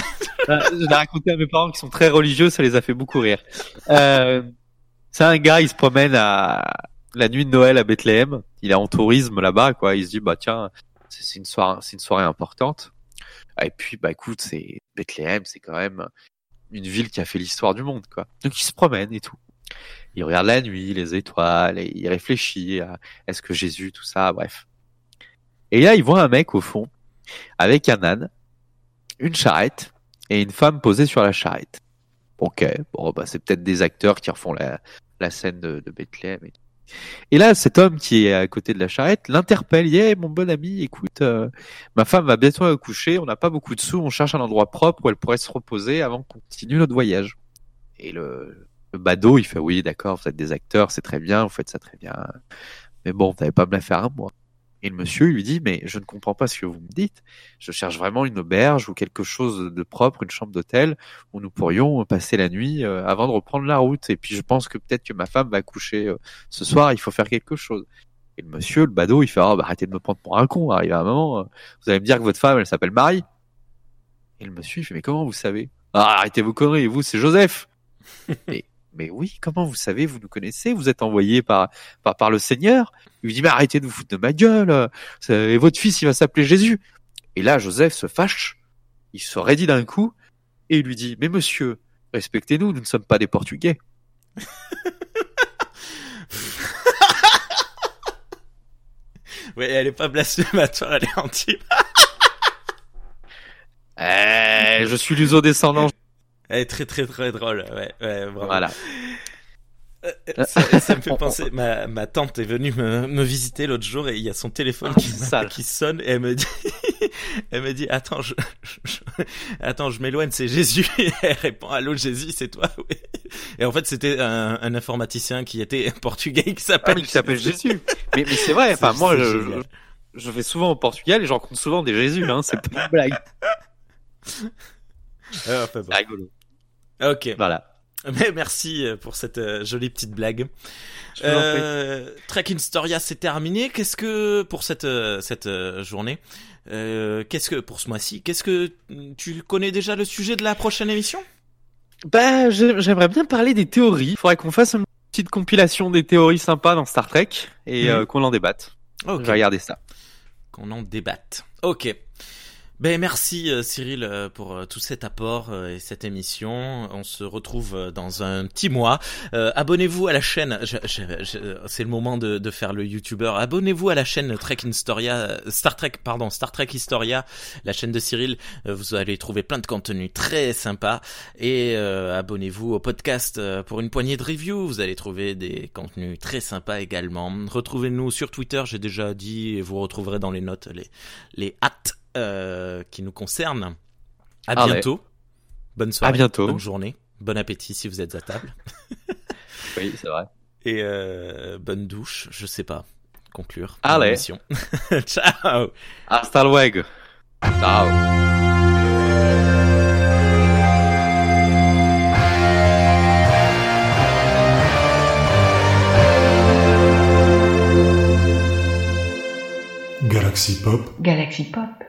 Euh, je l'ai raconté à mes parents qui sont très religieux, ça les a fait beaucoup rire. Euh, c'est un gars, il se promène à la nuit de Noël à Bethléem. Il est en tourisme là-bas, quoi. Il se dit, bah tiens, c'est une soirée, c'est une soirée importante. Et puis, bah écoute, c'est Bethléem, c'est quand même une ville qui a fait l'histoire du monde, quoi. Donc il se promène et tout. Il regarde la nuit, les étoiles, et il réfléchit à est-ce que Jésus, tout ça, bref. Et là, il voit un mec au fond, avec un âne, une charrette, et une femme posée sur la charrette. Ok, bon, bah c'est peut-être des acteurs qui refont la, la scène de, de Bethléem. Et, là, cet homme qui est à côté de la charrette l'interpelle. Dit mon bon ami, écoute, euh, ma femme va bientôt accoucher. On n'a pas beaucoup de sous. On cherche un endroit propre où elle pourrait se reposer avant qu'on continue notre voyage. Et le, le badaud, il fait oui, d'accord, vous êtes des acteurs, c'est très bien, vous faites ça très bien. Mais bon, vous n'avez pas me la faire à moi. Et le monsieur lui dit, mais je ne comprends pas ce que vous me dites. Je cherche vraiment une auberge ou quelque chose de propre, une chambre d'hôtel où nous pourrions passer la nuit euh, avant de reprendre la route. Et puis je pense que peut-être que ma femme va coucher euh, ce soir, il faut faire quelque chose. Et le monsieur, le badaud, il fait, oh, bah, arrêtez de me prendre pour un con. Arrive à un moment, euh, vous allez me dire que votre femme, elle s'appelle Marie. Et le monsieur, il fait, mais comment vous savez? Ah, arrêtez vos conneries, vous, c'est Joseph. et, mais oui, comment vous savez, vous nous connaissez, vous êtes envoyé par, par, par le Seigneur? Il lui dit, mais arrêtez de vous foutre de ma gueule, et votre fils, il va s'appeler Jésus. Et là, Joseph se fâche, il se raidit d'un coup, et il lui dit, mais monsieur, respectez-nous, nous ne sommes pas des Portugais. oui, elle est pas blasphématoire, elle est anti. eh, je suis luso-descendant, elle est très très très drôle, ouais, ouais vraiment. Voilà. Euh, ça, ça, me fait penser, ma, ma tante est venue me, me visiter l'autre jour et il y a son téléphone qui, qui sonne et elle me dit, elle me dit, attends, je, je attends, je m'éloigne, c'est Jésus. Et elle répond, allô Jésus, c'est toi, oui. Et en fait, c'était un, un, informaticien qui était portugais qui s'appelle, ah, qui s'appelle Jésus. mais, mais c'est vrai, enfin, moi, je, je, je, vais souvent au Portugal et j'en compte souvent des Jésus, hein, c'est pas une blague. Ah, enfin, bon. rigolo. Ok. Voilà. Mais merci pour cette euh, jolie petite blague. Euh, Trek Storia c'est terminé. Qu'est-ce que pour cette euh, cette euh, journée euh, Qu'est-ce que pour ce mois-ci Qu'est-ce que tu connais déjà le sujet de la prochaine émission? Bah, j'aimerais bien parler des théories. Il faudrait qu'on fasse une petite compilation des théories sympas dans Star Trek et mmh. qu'on en débatte. Okay. Je vais regarder ça. Qu'on en débatte. Ok. Ben merci euh, Cyril euh, pour euh, tout cet apport et cette émission. On se retrouve dans un petit mois. Euh, abonnez-vous à la chaîne. C'est le moment de, de, faire le YouTuber. Abonnez-vous à la chaîne Trek Historia, Star Trek, pardon, Star Trek Historia, la chaîne de Cyril. vous allez trouver plein de contenus très sympas. Et abonnez-vous au podcast pour une poignée de reviews. Vous allez trouver des contenus très sympas également. Retrouvez-nous sur Twitter. J'ai déjà dit et vous retrouverez dans les notes les les hâtes euh, qui nous concerne. À Ah bientôt. Bonne soirée. À bientôt. Bonne journée. Bon appétit si vous êtes à table. oui, c'est vrai. Et euh, bonne douche, je sais pas. Conclure. Allez. Ciao. Hasta luego. Ciao. Galaxy Pop. Galaxy Pop.